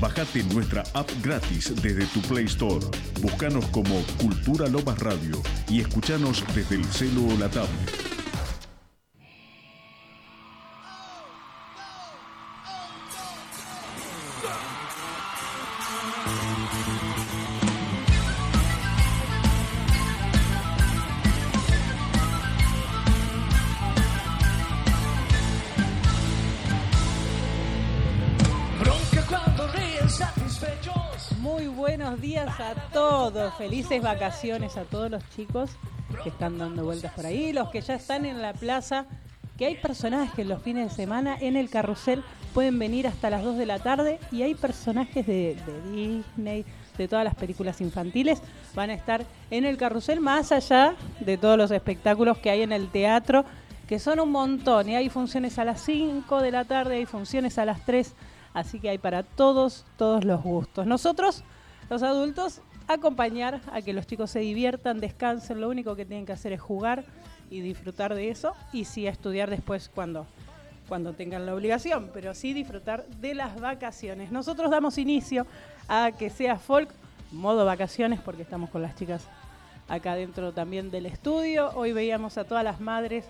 Bajate nuestra app gratis desde tu Play Store. Búscanos como Cultura Lomas Radio y escuchanos desde el celo o la tablet. Felices vacaciones a todos los chicos que están dando vueltas por ahí, los que ya están en la plaza, que hay personajes que los fines de semana en el carrusel pueden venir hasta las 2 de la tarde y hay personajes de, Disney, de todas las películas infantiles, van a estar en el carrusel más allá de todos los espectáculos que hay en el teatro, que son un montón, y hay funciones a las 5 de la tarde, hay funciones a las 3 Así que hay para todos, todos los gustos. Nosotros, los adultos, acompañar a que los chicos se diviertan, descansen. Lo único que tienen que hacer es jugar y disfrutar de eso. Y sí, estudiar después cuando, cuando tengan la obligación, pero sí disfrutar de las vacaciones. Nosotros damos inicio a que sea folk, modo vacaciones, porque estamos con las chicas acá dentro también del estudio. Hoy veíamos a todas las madres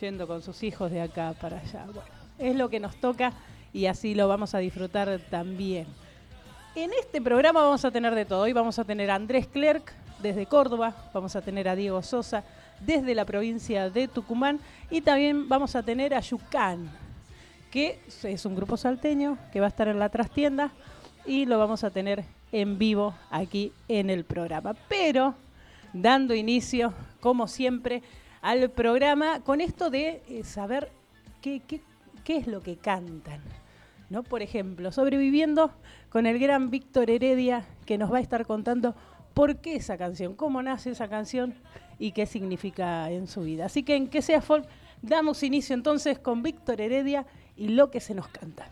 yendo con sus hijos de acá para allá. Bueno, es lo que nos toca y así lo vamos a disfrutar también. En este programa vamos a tener de todo. Hoy vamos a tener a Andrés Clerc desde Córdoba, vamos a tener a Diego Sosa desde la provincia de Tucumán y también vamos a tener a Yucán, que es un grupo salteño que va a estar en la trastienda y lo vamos a tener en vivo aquí en el programa. Pero dando inicio, como siempre, al programa con esto de eh, saber qué, qué, es lo que cantan. ¿no? Por ejemplo, sobreviviendo con el gran Víctor Heredia, que nos va a estar contando por qué esa canción, cómo nace esa canción y qué significa en su vida. Así que en que sea folk, damos inicio entonces con Víctor Heredia y lo que se nos canta.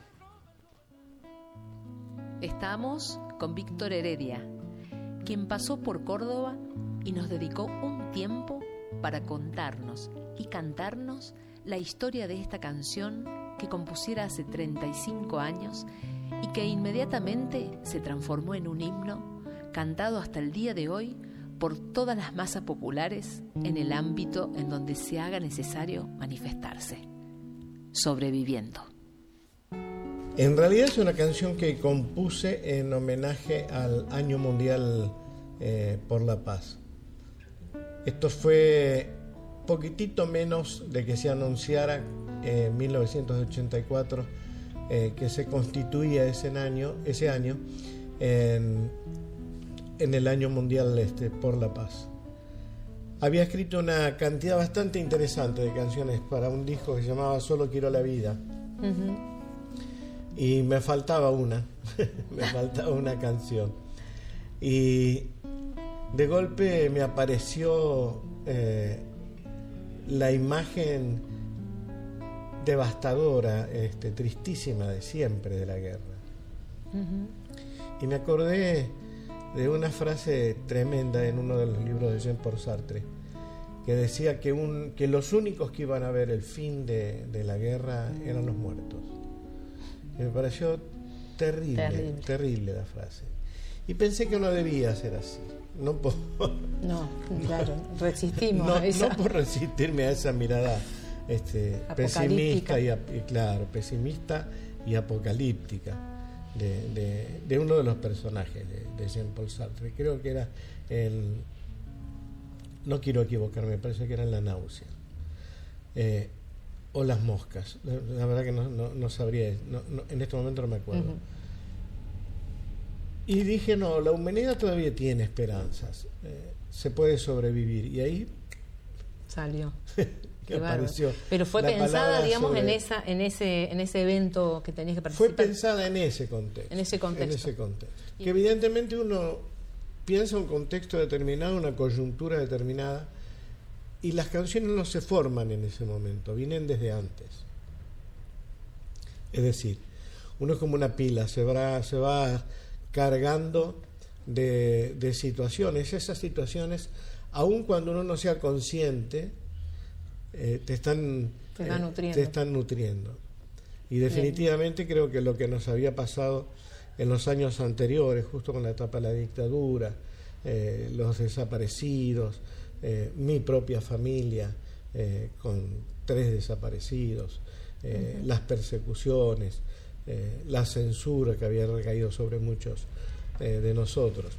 Estamos con Víctor Heredia, quien pasó por Córdoba y nos dedicó un tiempo para contarnos y cantarnos la historia de esta canción que compusiera hace 35 años y que inmediatamente se transformó en un himno cantado hasta el día de hoy por todas las masas populares en el ámbito en donde se haga necesario manifestarse, sobreviviendo. En realidad es una canción que compuse en homenaje al Año Mundial eh, por la Paz. Esto fue poquitito menos de que se anunciara en 1984 eh, que se constituía ese año, ese año en, el año mundial este, por la paz. Había escrito una cantidad bastante interesante de canciones para un disco que se llamaba Solo quiero la vida. Y me faltaba una, me faltaba una canción. Y de golpe me apareció eh, la imagen devastadora, este, tristísima de siempre de la guerra. Y me acordé de una frase tremenda en uno de los libros de Jean-Paul Sartre, que decía que, un, que los únicos que iban a ver el fin de, la guerra eran los muertos. Y me pareció terrible, terrible, la frase. Y pensé que no debía ser así. No por, no, claro, resistimos a No por resistirme a esa mirada este, pesimista y, claro, pesimista y apocalíptica de, uno de los personajes de, Jean-Paul Sartre. Creo que era el. No quiero equivocarme, me parece que era en la náusea. Eh, o las moscas. La, verdad que no, sabría, en este momento no me acuerdo. Y dije, no, la humanidad todavía tiene esperanzas, eh, se puede sobrevivir. Y ahí salió. Pero fue pensada, digamos, en esa, en ese, en ese evento que tenías que participar. Fue pensada en ese contexto. En ese contexto. En ese contexto. Que evidentemente uno piensa un contexto determinado, una coyuntura determinada, y las canciones no se forman en ese momento, vienen desde antes. Es decir, uno es como una pila, se va, se va cargando de, de situaciones. Esas situaciones, aun cuando uno no sea consciente, eh, te, están, Te están eh, nutriendo. te están nutriendo. Y definitivamente creo que lo que nos había pasado en los años anteriores, justo con la etapa de la dictadura, eh, los desaparecidos, eh, mi propia familia eh, con tres desaparecidos, las persecuciones, la censura que había recaído sobre muchos de nosotros,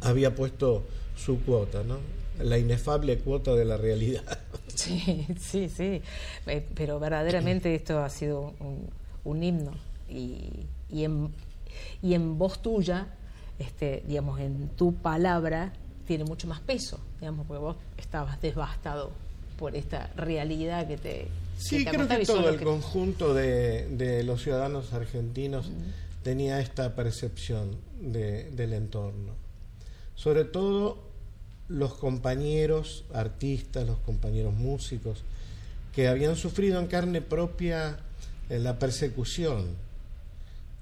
había puesto su cuota, ¿no? La inefable cuota de la realidad. Sí, sí, sí. Eh, Pero verdaderamente esto ha sido un, un himno. Y, y, en, y en voz tuya, este, digamos, en tu palabra, tiene mucho más peso, digamos, porque vos estabas devastado por esta realidad que te. Sí, te creo que todo el que- conjunto de, de los ciudadanos argentinos tenía esta percepción de- del entorno. Sobre todo los compañeros artistas, los compañeros músicos, que habían sufrido en carne propia eh, la persecución.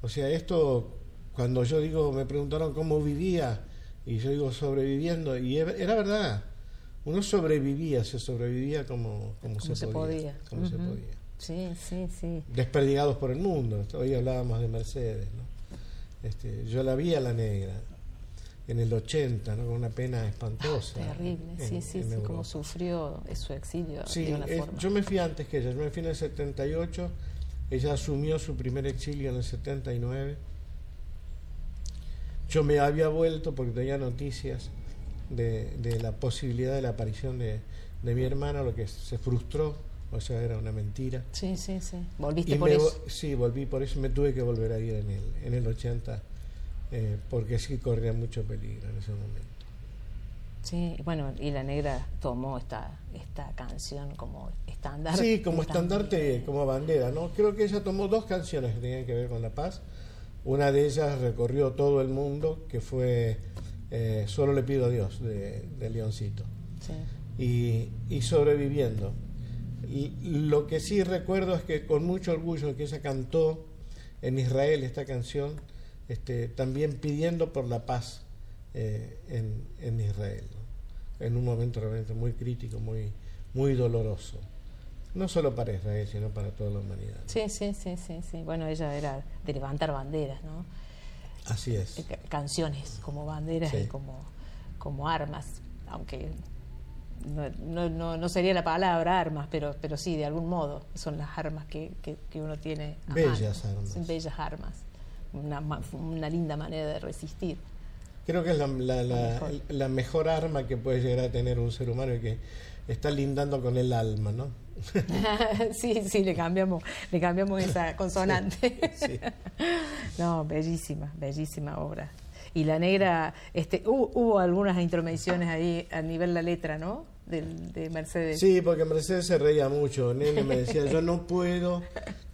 O sea, esto, cuando yo digo, me preguntaron cómo vivía, y yo digo sobreviviendo, y era verdad. Uno sobrevivía, se sobrevivía como, como, Como se podía. como se podía. Sí, sí, sí. Desperdigados por el mundo. Hoy hablábamos de Mercedes. ¿no? Este, yo la vi a la negra en el 80, ¿no? con una pena espantosa. Terrible, sí, en- sí, en sí, cómo sufrió su exilio Sí, de una forma. yo me fui antes que ella, yo me fui en el 78, ella asumió su primer exilio en el 79. Yo me había vuelto porque tenía noticias de, de la posibilidad de la aparición de, de mi hermana, lo que se frustró, o sea, era una mentira. Sí, sí, sí. Volviste Y por me eso. Sí, volví por eso, me tuve que volver a ir en el, en el 80, eh, porque sí corría mucho peligro en ese momento. Sí, bueno, y la negra tomó esta, esta canción como estándar. Sí, como estandarte, como bandera, ¿no? Creo que ella tomó dos canciones que tenían que ver con la paz. Una de ellas recorrió todo el mundo, que fue eh, Solo le pido a Dios, de, de Leoncito. Sí. Y, y sobreviviendo. Y lo que sí recuerdo es que con mucho orgullo que ella cantó en Israel esta canción, este, también pidiendo por la paz eh, en, en Israel, ¿no? en un momento realmente muy crítico, muy, muy doloroso. No solo para Israel, sino para toda la humanidad. sí, sí, sí, sí, sí. Bueno, ella era de levantar banderas, ¿no? Así es. Eh, ca- Canciones como banderas Sí. y como, como armas, aunque no, no, no, no sería la palabra armas, pero, pero sí, de algún modo, son las armas que, que, que uno tiene. a Bellas mano. armas. Son bellas armas. Una, una linda manera de resistir. Creo que es la, la- la- mejor. la mejor arma que puede llegar a tener un ser humano y que está lindando con el alma, ¿no? sí, sí, le cambiamos, le cambiamos esa consonante. Sí. No, bellísima, bellísima obra. Y la negra, este, hubo, hubo algunas intromisiones ahí a nivel la letra, ¿no? De Mercedes. Sí, porque Mercedes se reía mucho. Nene me decía, yo no puedo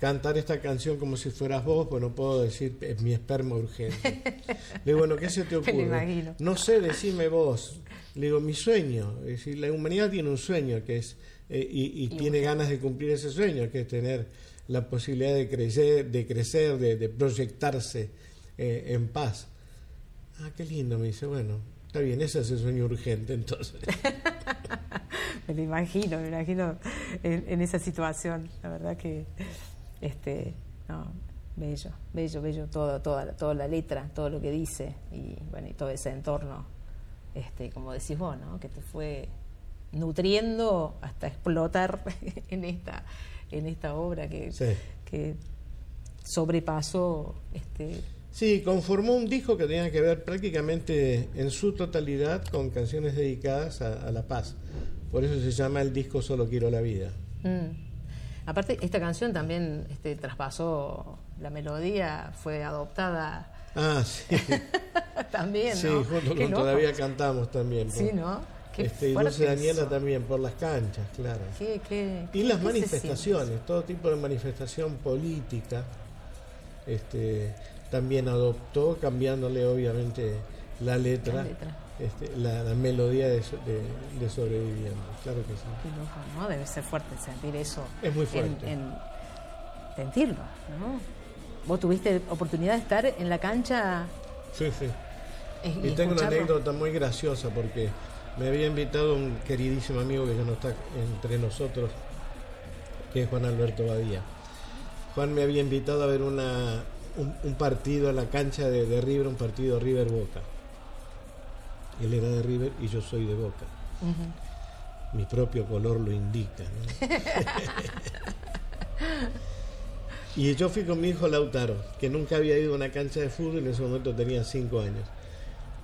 cantar esta canción como si fueras vos, pues no puedo decir, es mi esperma urgente. Le digo, bueno, ¿qué se te ocurre? imagino. No sé, decime vos. Le digo, mi sueño. Es decir, la humanidad tiene un sueño que es, eh, y, y tiene ganas de cumplir ese sueño, que es tener la posibilidad de crecer, de, crecer, de, de proyectarse eh, en paz. Ah, qué lindo, me dice, bueno, está bien, ese es el sueño urgente entonces. Me lo imagino, me imagino en, en esa situación. La verdad que, este, no, bello, bello, bello, todo, toda, toda la letra, todo lo que dice y bueno, y todo ese entorno, este, como decís vos, ¿no? Que te fue nutriendo hasta explotar en esta, en esta obra que, Sí. que sobrepasó, este, Sí, conformó un disco que tenía que ver prácticamente en su totalidad con canciones dedicadas a, a la paz. Por eso se llama el disco Solo Quiero la Vida. Mm. Aparte, esta canción también este, traspasó la melodía, fue adoptada Ah, sí. también, sí, ¿no? junto con loco. Todavía cantamos también. Sí, por- ¿no? Este, y Dulce Daniela eso. también, por las canchas, claro. Qué- qué- Y las qué manifestaciones, todo tipo de manifestación política, este, también adoptó, cambiándole obviamente la letra, La letra. Este, la, melodía de, sobreviviendo. Claro que sí. Qué loco, ¿no? Debe ser fuerte sentir eso. Es muy fuerte. En, sentirlo, ¿no? ¿Vos tuviste oportunidad de estar en la cancha? Sí, sí. Y, tengo una anécdota muy graciosa porque me había invitado un queridísimo amigo que ya no está entre nosotros, que es Juan Alberto Badía. Juan me había invitado a ver una, un, partido en la cancha de, River, un partido River Boca. Él era de River y yo soy de Boca. Mi propio color lo indica. y yo fui con mi hijo Lautaro, que nunca había ido a una cancha de fútbol, en ese momento tenía cinco años.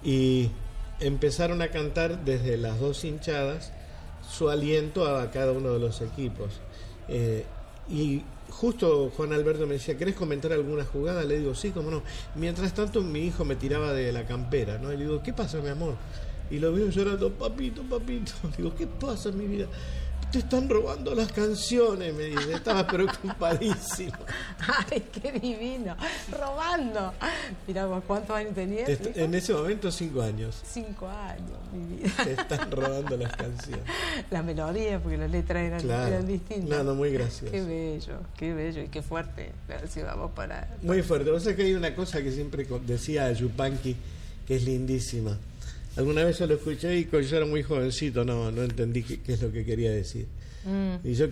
Y empezaron a cantar desde las dos hinchadas su aliento a cada uno de los equipos. Eh, y justo Juan Alberto me decía, ¿querés comentar alguna jugada? Le digo, sí, cómo no. Mientras tanto mi hijo me tiraba de la campera, ¿no? Y le digo, ¿qué pasa, mi amor? Y lo veo llorando, papito, papito. Digo, ¿qué pasa, mi vida? Te están robando las canciones, me dice. Estaba preocupadísimo. Ay, qué divino. Robando. Mira, ¿cuántos años tenías? en ese momento, cinco años. Cinco años, mi vida. Te están robando las canciones. La melodía, porque las letras eran, eran distintas. Nada, muy gracioso. Qué bello, qué bello y qué fuerte. Si vamos para. Muy fuerte. Vos sabés que hay una cosa que siempre decía Yupanqui, que es lindísima Alguna vez yo lo escuché y cuando yo era muy jovencito no, no entendí qué, es lo que quería decir. Mm. Y yo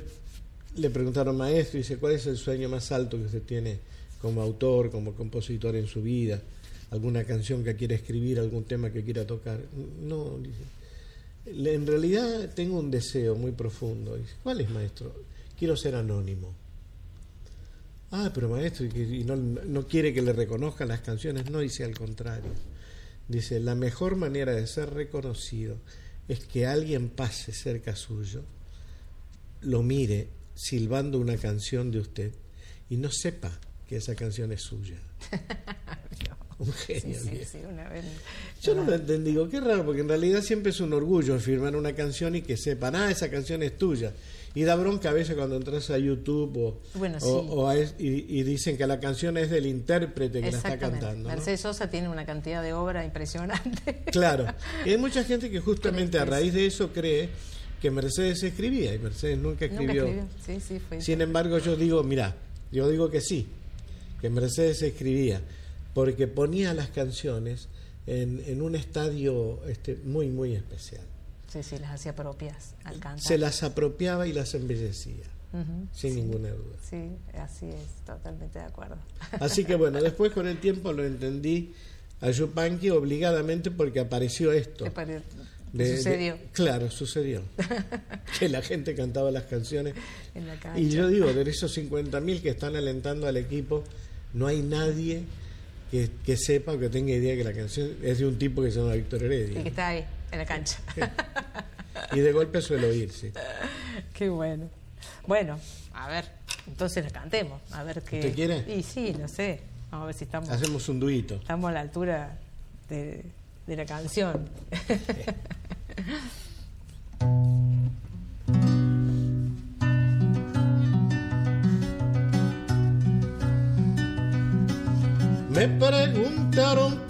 le preguntaron, maestro, y dice, ¿cuál es el sueño más alto que usted tiene como autor, como compositor en su vida? ¿Alguna canción que quiera escribir, algún tema que quiera tocar? No, dice. En realidad tengo un deseo muy profundo. Dice, ¿cuál es, maestro? Quiero ser anónimo. Ah, pero maestro, y no, no quiere que le reconozcan las canciones. No, dice al contrario Dice, la mejor manera de ser reconocido es que alguien pase cerca suyo, lo mire silbando una canción de usted y no sepa que esa canción es suya. un genio. Yo no lo entendí, digo, qué raro, porque en realidad siempre es un orgullo firmar una canción y que sepan, ah, esa canción es tuya. Y da bronca a veces cuando entras a YouTube o, y, dicen que la canción es del intérprete que la está cantando. Mercedes Sosa tiene una cantidad de obra impresionante. Claro. Y hay mucha gente que justamente a raíz de eso cree que Mercedes escribía y Mercedes nunca escribió. Sin embargo, yo digo, mira, yo digo que sí, que Mercedes escribía, porque ponía las canciones en, en un estadio este, muy, muy especial. Sí, sí, las hacía propias al cantar. Se las apropiaba y las embellecía, sin ninguna duda. Sí, así es, totalmente de acuerdo. Así que bueno, después con el tiempo lo entendí a Yupanqui obligadamente porque apareció esto. sucedió. claro, sucedió. que la gente cantaba las canciones. y yo digo, de esos 50.000 que están alentando al equipo, no hay nadie que, que, sepa o que tenga idea que la canción es de un tipo que se llama Víctor Heredia. Y que está ahí en la cancha. y de golpe suelo oír, sí. Qué bueno. Bueno, a ver, entonces la cantemos, a ver qué. ¿Usted quiere? Y sí, no sé. Vamos a ver si estamos. Hacemos un duito. Estamos a la altura de, de la canción. Me preguntaron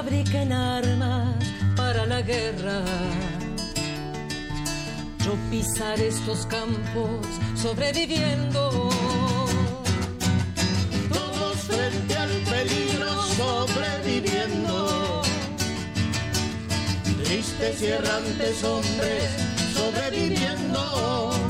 fabriquen armas para la guerra. Yo pisar estos campos sobreviviendo. Todos frente al peligro sobreviviendo. Tristes y errantes hombres sobreviviendo.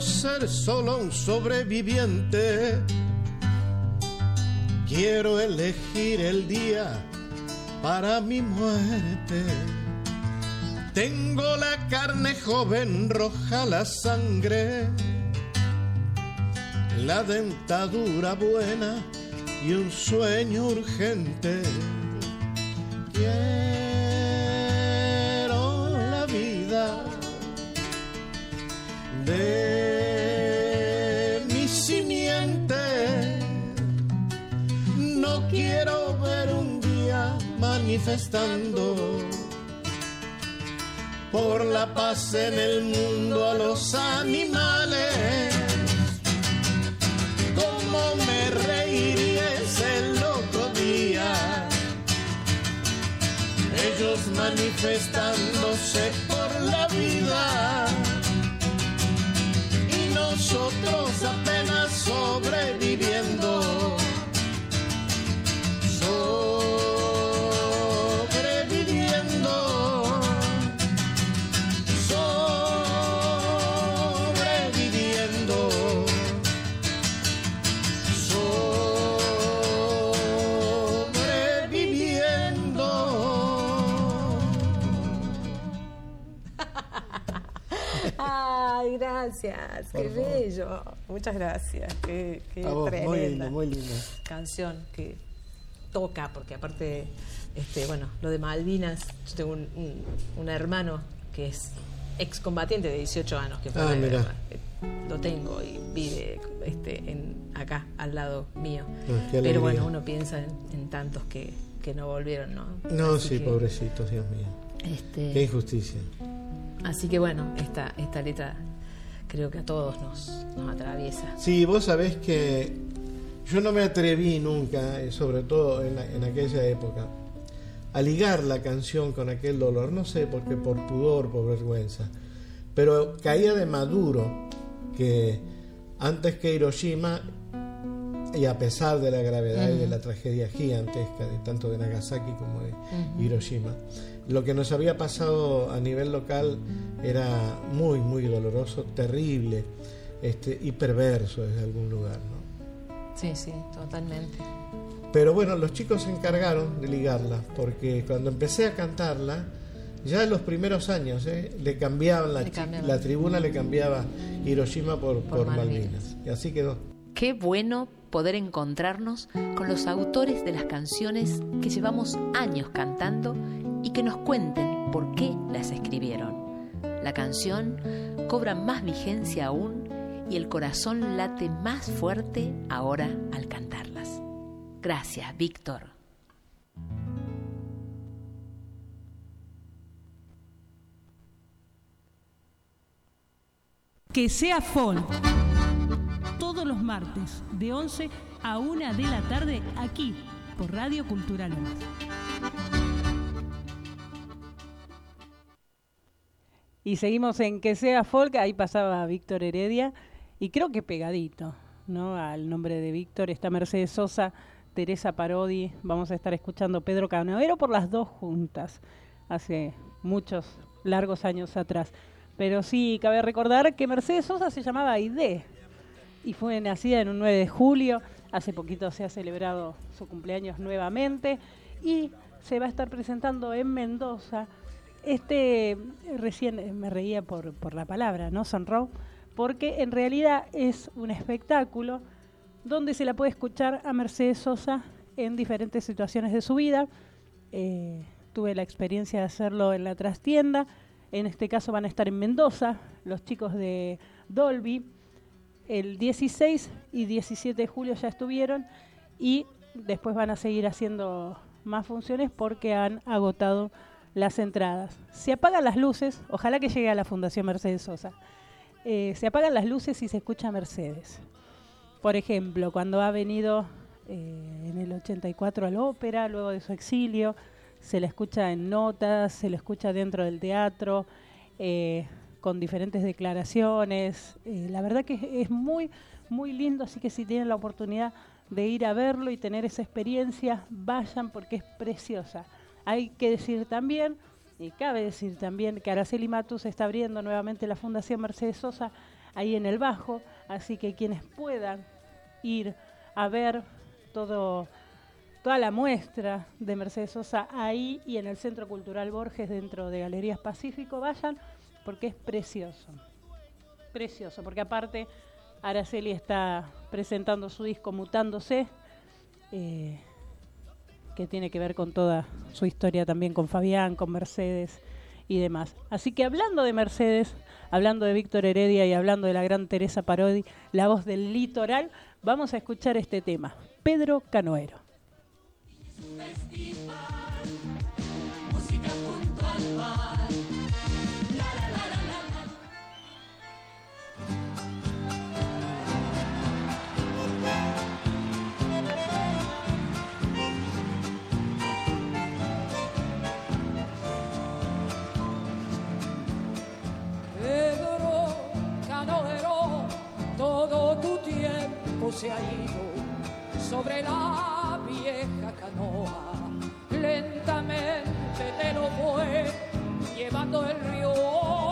Ser solo un sobreviviente. Quiero elegir el día para mi muerte. Tengo la carne joven, roja la sangre, la dentadura buena y un sueño urgente. Quiero la vida de manifestando por la paz en el mundo a los animales. Cómo me reiría ese loco día. Ellos manifestándose por la vida y nosotros apenas sobreviviendo. Gracias, qué bello. Muchas gracias. Qué, qué A vos, muy lindo, muy lindo. canción que toca, porque aparte, este, bueno, lo de Malvinas, yo tengo un, un- un hermano que es excombatiente de 18 años, que fue Ah, mirá. eh, lo tengo y vive este, en, acá, al lado mío. Ah, Pero bueno, uno piensa en, en tantos que, que no volvieron, ¿no? No, Así sí, que, pobrecitos, Dios mío. Este, Qué injusticia. Así que bueno, esta, esta letra creo que a todos nos, nos atraviesa. Sí, vos sabés que yo no me atreví nunca, eh, sobre todo en, en aquella época, a ligar la canción con aquel dolor. No sé, porque por pudor, por vergüenza. Pero caía de maduro que antes que Hiroshima, y a pesar de la gravedad y de la tragedia gigantesca, de tanto de Nagasaki como de Hiroshima, lo que nos había pasado a nivel local era muy, muy doloroso, terrible este, y perverso desde algún lugar. ¿no? Sí, sí, totalmente. Pero bueno, los chicos se encargaron de ligarla, porque cuando empecé a cantarla, ya en los primeros años, ¿eh? le cambiaban la, Le la tribuna, le cambiaba Hiroshima por, Por por Malvinas. Malvinas. Y así quedó. Qué bueno poder encontrarnos con los autores de las canciones que llevamos años cantando y que nos cuenten por qué las escribieron. La canción cobra más vigencia aún y el corazón late más fuerte ahora al cantarlas. Gracias, Víctor. Que sea. Todo todos los martes de 11 a 1 de la tarde aquí por Radio Cultural Y seguimos en Que sea folk, ahí pasaba Víctor Heredia y creo que pegadito, ¿no? Al nombre de Víctor está Mercedes Sosa, Teresa Parodi, vamos a estar escuchando Pedro Canavero por las dos juntas, hace muchos largos años atrás. Pero sí, cabe recordar que Mercedes Sosa se llamaba Aide y fue nacida en un 9 de julio. Hace poquito se ha celebrado su cumpleaños nuevamente y se va a estar presentando en Mendoza. Este, recién me reía por, por la palabra, ¿no? Sonro, porque en realidad es un espectáculo donde se la puede escuchar a Mercedes Sosa en diferentes situaciones de su vida. Eh, tuve la experiencia de hacerlo en la trastienda en este caso van a estar en Mendoza, los chicos de Dolby. El 16 y 17 de julio ya estuvieron y después van a seguir haciendo más funciones porque han agotado las entradas. Se apagan las luces, ojalá que llegue a la Fundación Mercedes Sosa. Eh, se apagan las luces y se escucha Mercedes. Por ejemplo, cuando ha venido eh, en el 84 a la ópera, luego de su exilio, se la escucha en notas, se la escucha dentro del teatro, eh, con diferentes declaraciones. Eh, la verdad que es, muy, muy lindo, así que si tienen la oportunidad de ir a verlo y tener esa experiencia, vayan porque es preciosa. Hay que decir también, y cabe decir también, que Araceli Matus está abriendo nuevamente la Fundación Mercedes Sosa ahí en el Bajo, así que quienes puedan ir a ver toda la muestra de Mercedes Sosa ahí y en el Centro Cultural Borges dentro de Galerías Pacífico, vayan porque es precioso. Precioso, porque aparte Araceli está presentando su disco Mutándose, eh, que tiene que ver con toda su historia también con Fabián, con Mercedes y demás. Así que hablando de Mercedes, hablando de Víctor Heredia y hablando de la gran Teresa Parodi, la voz del litoral, vamos a escuchar este tema, Pedro Canoero. Se ha ido sobre la vieja canoa, lentamente te lo fue llevando el río.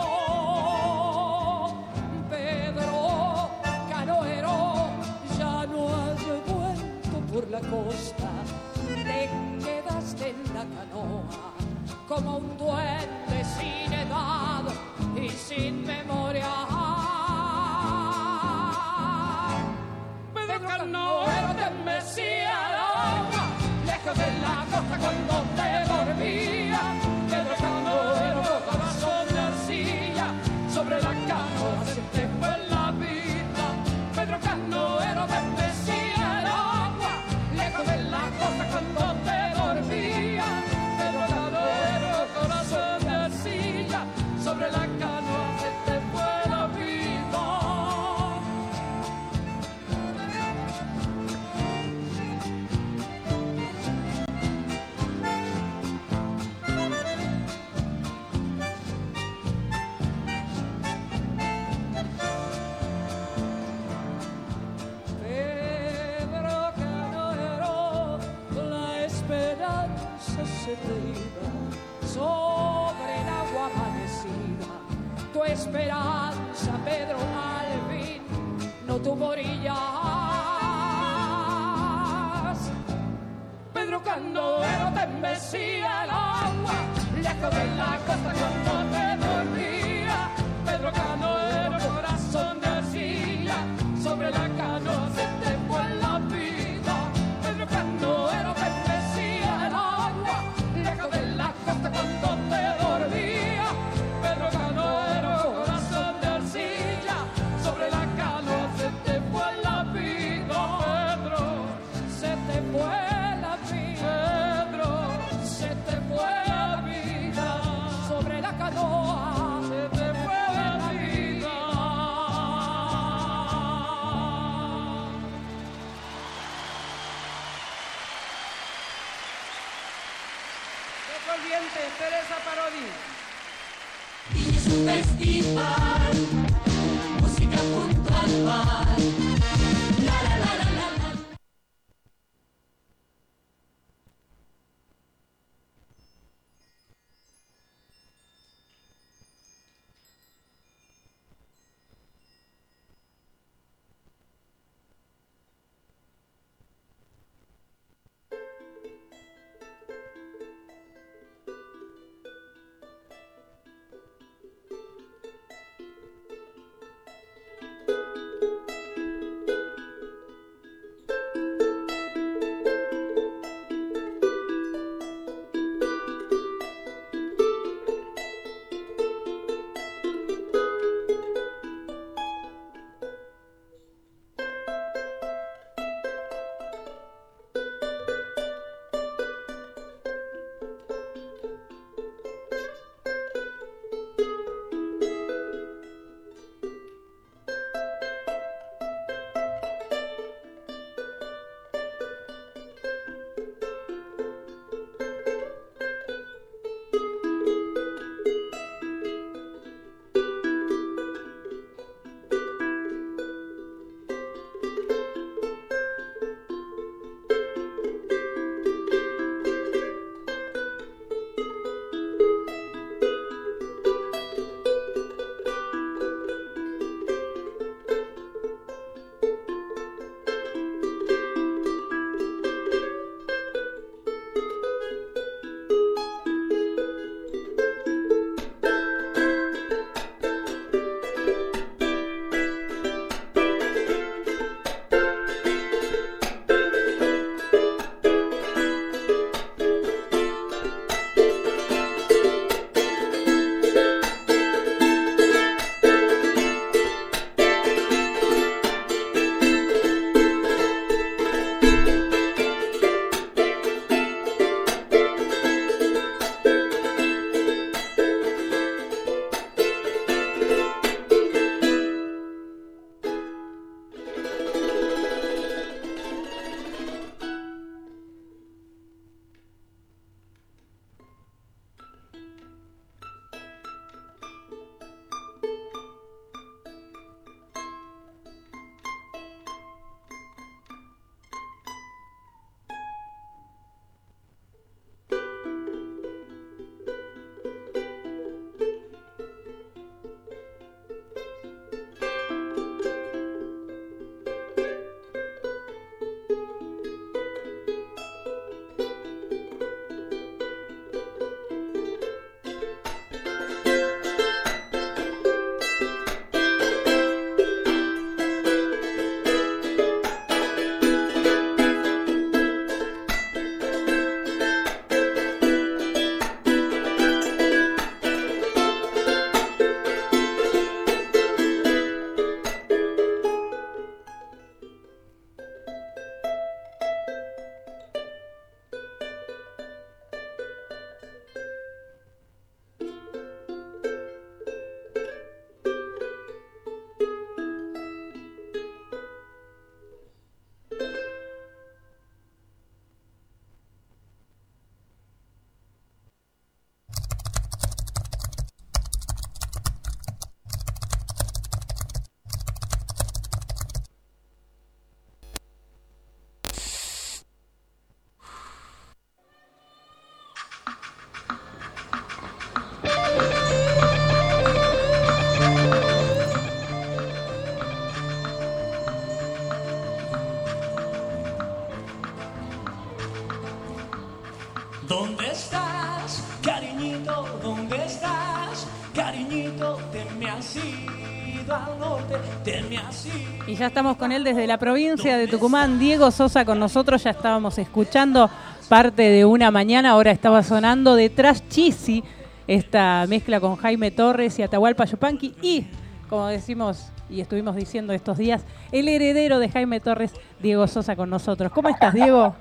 Ya estamos con él desde la provincia de Tucumán. Diego Sosa con nosotros. Ya estábamos escuchando parte de una mañana. Ahora estaba sonando detrás Chisi, esta mezcla con Jaime Torres y Atahualpa Yupanqui. Y, como decimos y estuvimos diciendo estos días, el heredero de Jaime Torres, Diego Sosa con nosotros. ¿Cómo estás, Diego?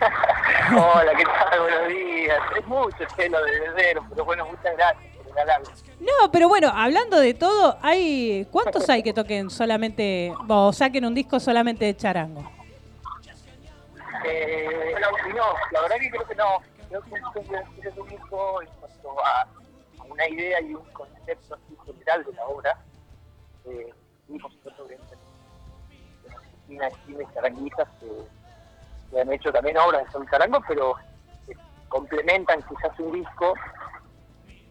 Hola, ¿qué tal? Buenos días. Es mucho celo de heredero, pero bueno, muchas gracias No, pero bueno, hablando de todo, hay ¿cuántos hay que toquen solamente o saquen un disco solamente de charango? Eh, no, la verdad que creo que no. creo que es el único en cuanto a, una idea y un concepto así general de la obra. Eh, y por Chile, Charanguitas, que, que han hecho también obras de son charango, pero eh, complementan quizás un disco.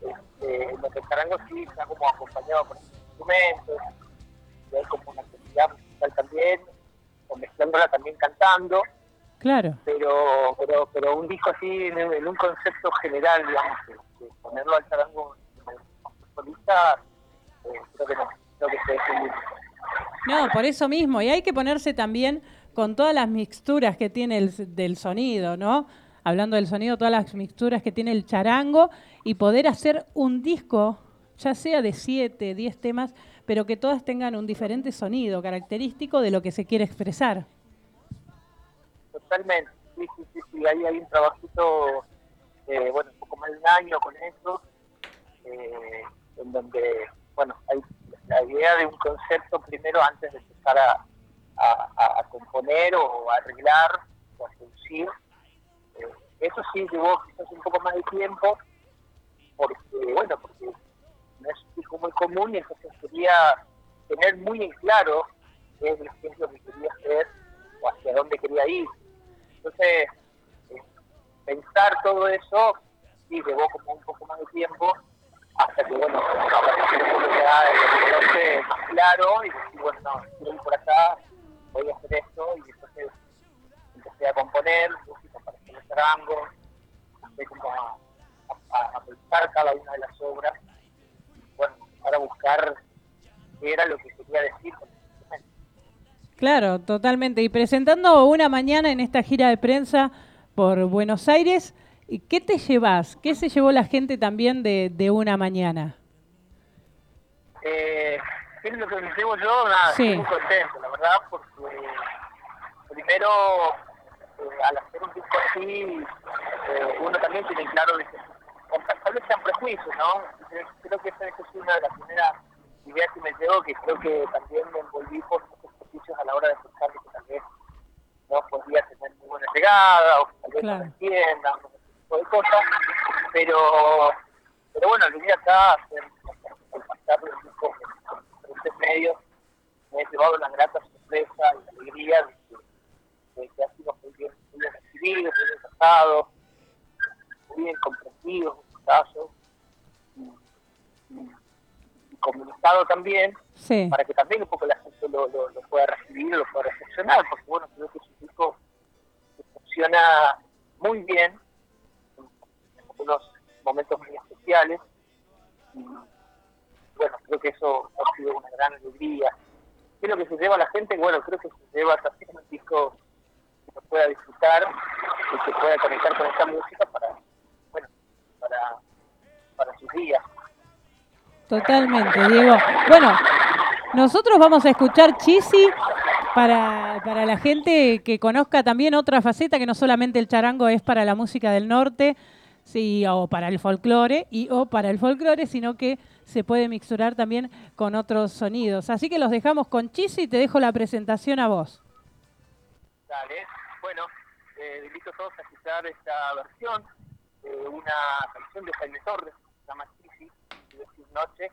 Este, en los charangos sí está como acompañado por instrumentos, y hay como una actividad musical también, o mezclándola también cantando Claro. pero pero pero un disco así en, en un concepto general digamos que, que ponerlo al charango como solista eh, creo que no creo que se defiende No, por eso mismo. Y hay que ponerse también con todas las mixturas que tiene el, del sonido, ¿no? Hablando del sonido, todas las mixturas que tiene el charango y poder hacer un disco, ya sea de 7, 10 temas, pero que todas tengan un diferente sonido característico de lo que se quiere expresar. totalmente sí sí sí, sí. ahí hay un trabajito eh, bueno un poco más de un año con eso eh, en donde bueno hay la idea de un concepto primero antes de empezar a, a, a- componer o arreglar o a producir eso sí llevó quizás un poco más de tiempo porque bueno porque no es disco muy común y entonces quería tener muy en claro qué es, qué lo que quería hacer o hacia dónde quería ir. Entonces eh, pensar todo eso sí llevó como un poco más de tiempo hasta que bueno apareció el más claro y decir bueno no quiero ir por acá voy a hacer esto y entonces empecé a componer charango empecé como a, a- a pensar cada una de las obras bueno para buscar qué era lo que quería decir instrumento. Claro, totalmente. Y presentando una mañana en esta gira de prensa por Buenos Aires, ¿y ¿qué te llevas? ¿Qué se llevó la gente también de, de una mañana? Eh, ¿Qué es lo que me llevo yo? Nada, Sí. estoy muy contento, la verdad, porque primero, al hacer un disco así, eh, uno también tiene claro de que sean prejuicios, ¿no? Creo- que esa es una de las primeras ideas que me llevo, que creo que también me envolví por esos prejuicios a la hora de pensar que tal vez no podía tener muy buena llegada, o que tal vez Claro. no me entiendan, o ese tipo de cosas, pero, pero bueno, vine acá a hacer, pasar los discos por diferentes medios, me he llevado la grata sorpresa y la alegría de que, de que ha sido bien, muy bien recibido, muy bien tratado, muy bien comprendido en su caso, y, comunicado también, Sí. para que también un poco la gente lo, lo, lo pueda recibir, lo pueda recepcionar, porque bueno, creo que es un disco que funciona muy bien en algunos momentos muy especiales y bueno, creo que eso ha sido una gran alegría. ¿Qué es lo que se lleva a la gente? Bueno, creo que se lleva también un disco que pueda disfrutar y que pueda conectar con esta música para, bueno, para, para sus días. Totalmente, Diego. Bueno, nosotros vamos a escuchar Chisi para, para la gente que conozca también otra faceta que no solamente el charango es para la música del norte, sí, o para el folclore, y o para el folclore, sino que se puede mixturar también con otros sonidos. Así que los dejamos con Chisi y te dejo la presentación a vos. Dale. Bueno, eh, invito a todos a escuchar esta versión de una canción de Jaime Torres, se llama Chisi, y decir Noche.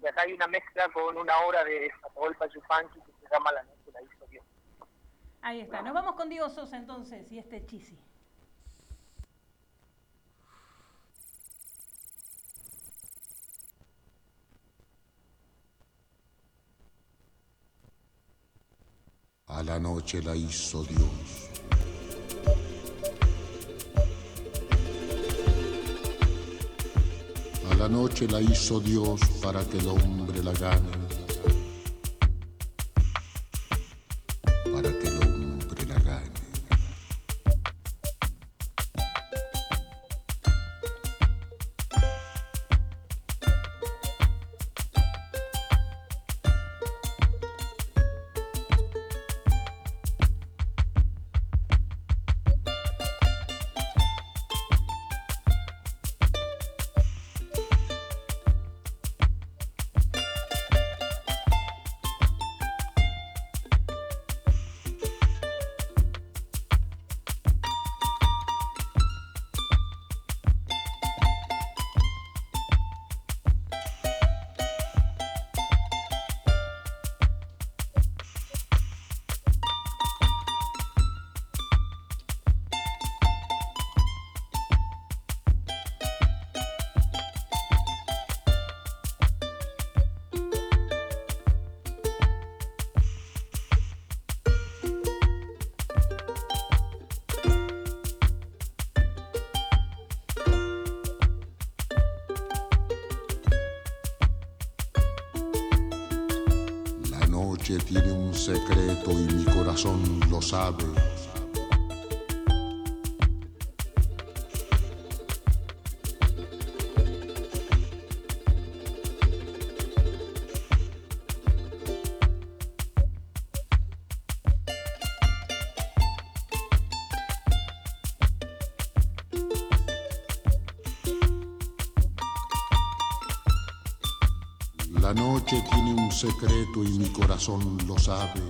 Y acá hay una mezcla con una obra de Atahualpa Yupanqui que se llama La Noche la hizo Dios. Ahí está. Nos vamos con Diego Sosa entonces y este Chisi. A la noche la hizo Dios. La noche la hizo Dios para que el hombre la gane. un secreto y mi corazón lo sabe.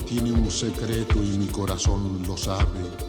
tiene un secreto y mi corazón lo sabe.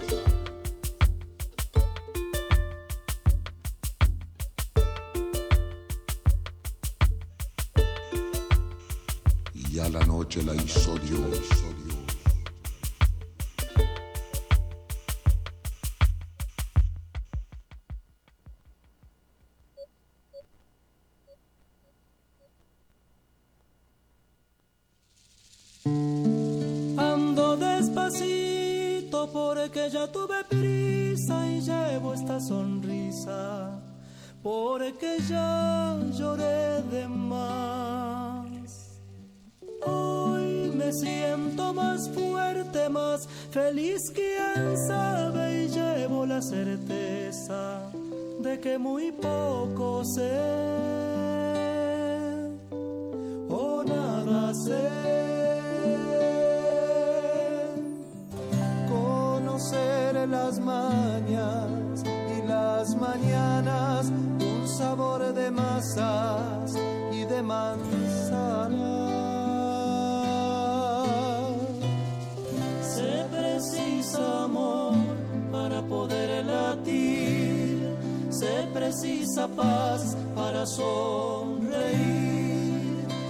precisa paz para sonreír,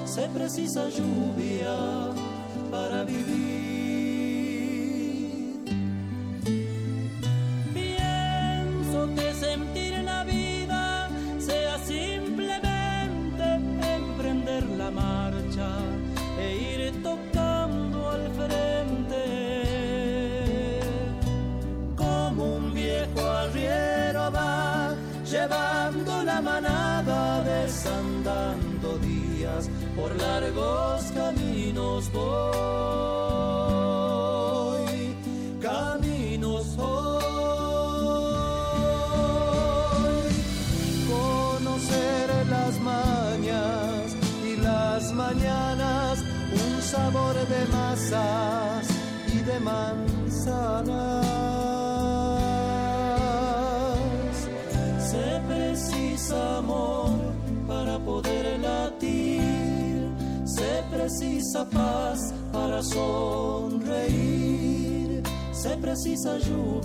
se precisa lluvia para vivir. anjo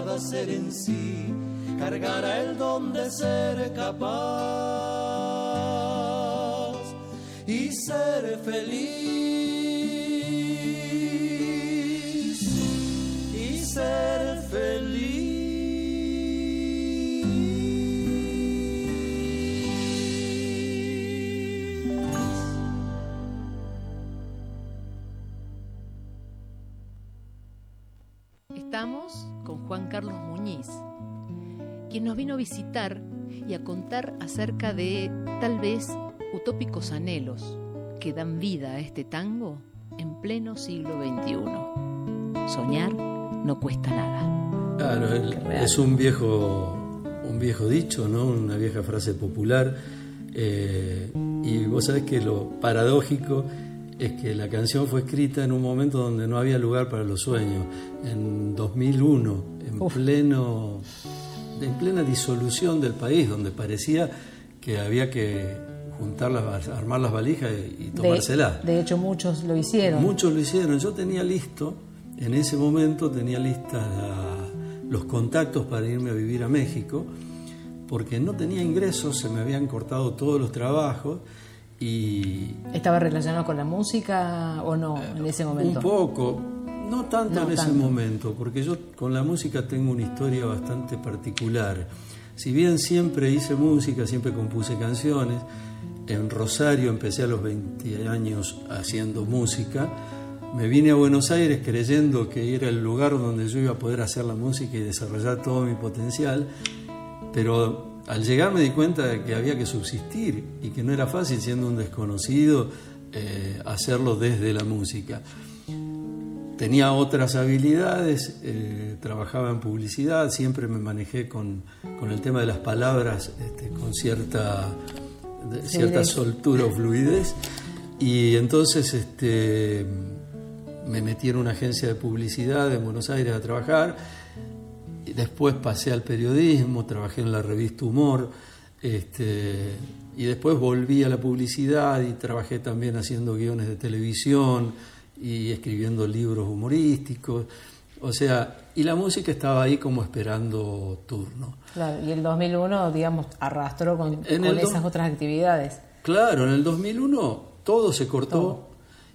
nacer en sí, cargará el don de ser capaz y ser feliz y ser feliz. Estamos Juan Carlos Muñiz, quien nos vino a visitar y a contar acerca de tal vez utópicos anhelos que dan vida a este tango en pleno siglo XXI. Soñar no cuesta nada. Claro, el- es un viejo, un viejo dicho, ¿no? Una vieja frase popular. eh, y vos sabés que lo paradójico es que la canción fue escrita en un momento donde no había lugar para los sueños, en 2001, en pleno, en plena disolución del país, donde parecía que había que juntar las, armar las valijas y, y tomárselas. De, de hecho, muchos lo hicieron. Muchos lo hicieron. Yo tenía listo, en ese momento tenía listas los contactos para irme a vivir a México, porque no tenía ingresos, se me habían cortado todos los trabajos y ¿Estaba relacionado con la música o no en ese momento? un poco, no tanto No en ese tanto. momento, porque yo con la música tengo una historia bastante particular. Si bien siempre hice música, siempre compuse canciones, en Rosario empecé a los 20 años haciendo música, me vine a Buenos Aires creyendo que era el lugar donde yo iba a poder hacer la música y desarrollar todo mi potencial, pero al llegar me di cuenta de que había que subsistir y que no era fácil siendo un desconocido eh, hacerlo desde la música. Tenía otras habilidades, eh, trabajaba en publicidad, siempre me manejé con, con el tema de las palabras este, con cierta, de- cierta soltura o fluidez. Y entonces este, me metí en una agencia de publicidad en Buenos Aires a trabajar. Y después pasé al periodismo, trabajé en la revista Humor. Este, y después volví a la publicidad y trabajé también haciendo guiones de televisión y escribiendo libros humorísticos. O sea, y la música estaba ahí como esperando turno. Claro, y el 2001, digamos, arrastró con, con esas otras actividades. Claro, en el 2001 todo se cortó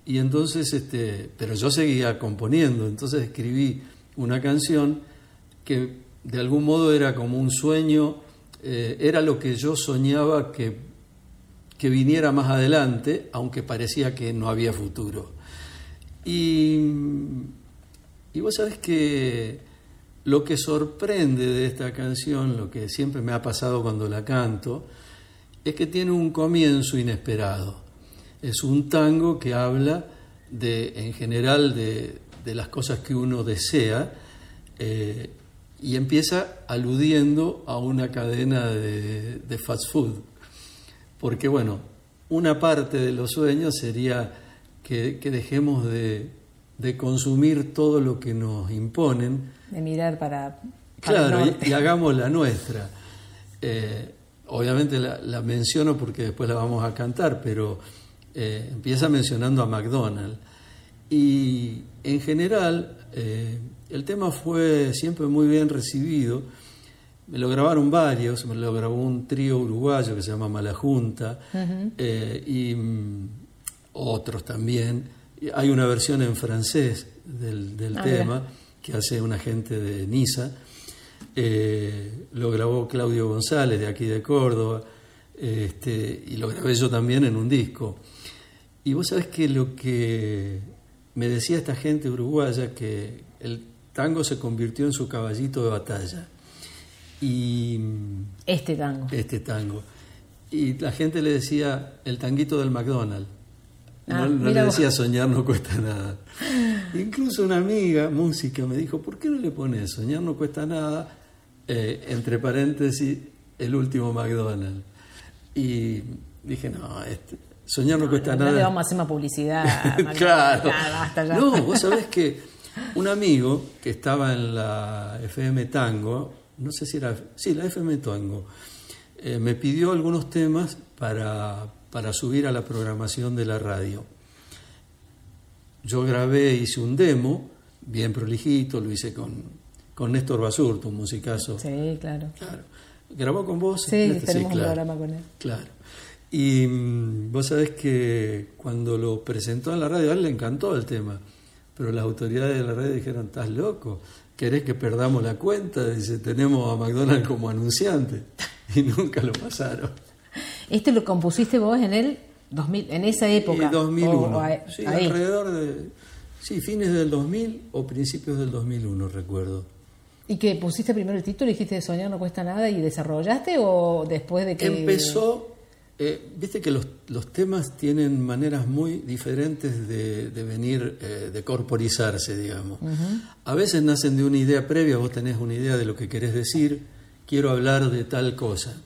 y entonces, este, pero yo seguía componiendo, entonces escribí una canción que de algún modo era como un sueño, eh, era lo que yo soñaba que, que viniera más adelante, aunque parecía que no había futuro. Y, y vos sabés que lo que sorprende de esta canción, lo que siempre me ha pasado cuando la canto, es que tiene un comienzo inesperado. Es un tango que habla de, en general, de, de las cosas que uno desea eh, y empieza aludiendo a una cadena de, de fast food. Porque, bueno, una parte de los sueños sería que, que dejemos de, de consumir todo lo que nos imponen De mirar para, Claro, y, y hagamos la nuestra. Eh, obviamente la, la menciono porque después la vamos a cantar, pero eh, empieza mencionando a McDonald's. Y en general, eh, el tema fue siempre muy bien recibido. Me lo grabaron varios, me lo grabó un trío uruguayo que se llama Malajunta eh, y mm, otros también. Hay una versión en francés del, del Ah, tema mira. que hace una gente de Niza. Eh, lo grabó Claudio González de aquí de Córdoba este, y lo grabé yo también en un disco. Y vos sabés que lo que me decía esta gente uruguaya que el tango se convirtió en su caballito de batalla. Y Este tango. este tango. Y la gente le decía el tanguito del McDonald's. No, Ah, no le vos. decía soñar no cuesta nada. Incluso una amiga, música, me dijo, ¿por qué no le pones soñar no cuesta nada? eh, entre paréntesis, el último McDonald's. Y dije, no, este, soñar no, cuesta No nada. le vamos a hacer más publicidad. claro. Ya. No, vos sabés que un amigo que estaba en la FM Tango, no sé si era, sí, la FM Tango, eh, me pidió algunos temas para, para subir a la programación de la radio. Yo grabé, hice un demo, bien prolijito, lo hice con, con Néstor Basurto, un musicazo. Sí, claro. Claro. ¿Grabó con vos? Sí, Este, tenemos un claro. programa con él. Claro. Y mm, vos sabés que cuando lo presentó en la radio, a él le encantó el tema, pero las autoridades de la radio dijeron, estás loco, ¿querés que perdamos la cuenta? Dice, tenemos a McDonald's como anunciante. Y nunca lo pasaron. ¿Este lo compusiste vos en el 2000, en esa época? Y 2001. O- o a- sí, ahí. alrededor de... Sí, fines del 2000 o principios del 2001, recuerdo. ¿Y que pusiste primero el título y dijiste soñar no cuesta nada y desarrollaste o después de que... Empezó, eh, viste que los, los temas tienen maneras muy diferentes de, de venir, eh, de corporizarse, digamos. A veces nacen de una idea previa, vos tenés una idea de lo que querés decir, quiero hablar de tal cosa.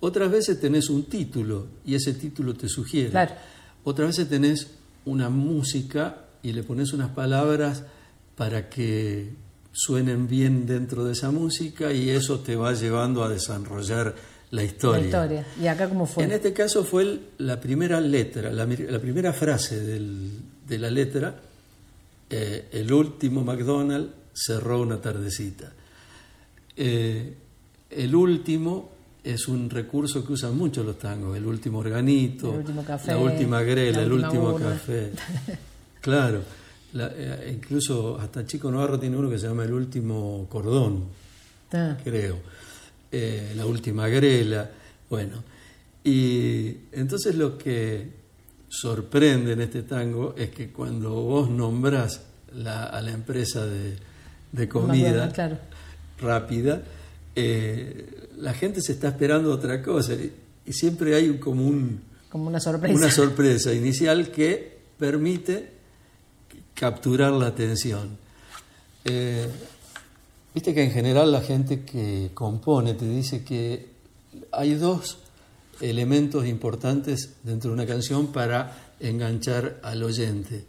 Otras veces tenés un título y ese título te sugiere. Claro. Otras veces tenés una música y le pones unas palabras para que suenen bien dentro de esa música y eso te va llevando a desarrollar la historia. La historia. ¿Y acá cómo fue? En este caso fue el- la primera letra, la, primera frase del- de la letra, eh, el último McDonald's cerró una tardecita. Eh, el último es un recurso que usan mucho los tangos, el último organito, El último café, la última grela, la el último café. Claro, la- eh, incluso hasta Chico Navarro tiene uno que se llama el último cordón Ah. creo. Eh, la última grela, bueno. Y entonces lo que sorprende en este tango es que cuando vos nombrás la- a la empresa de, de comida claro. rápida, eh, la gente se está esperando otra cosa y, siempre hay un- como un, Como una sorpresa. una sorpresa inicial que permite capturar la atención. Eh, Viste que en general la gente que compone te dice que hay dos elementos importantes dentro de una canción para enganchar al oyente.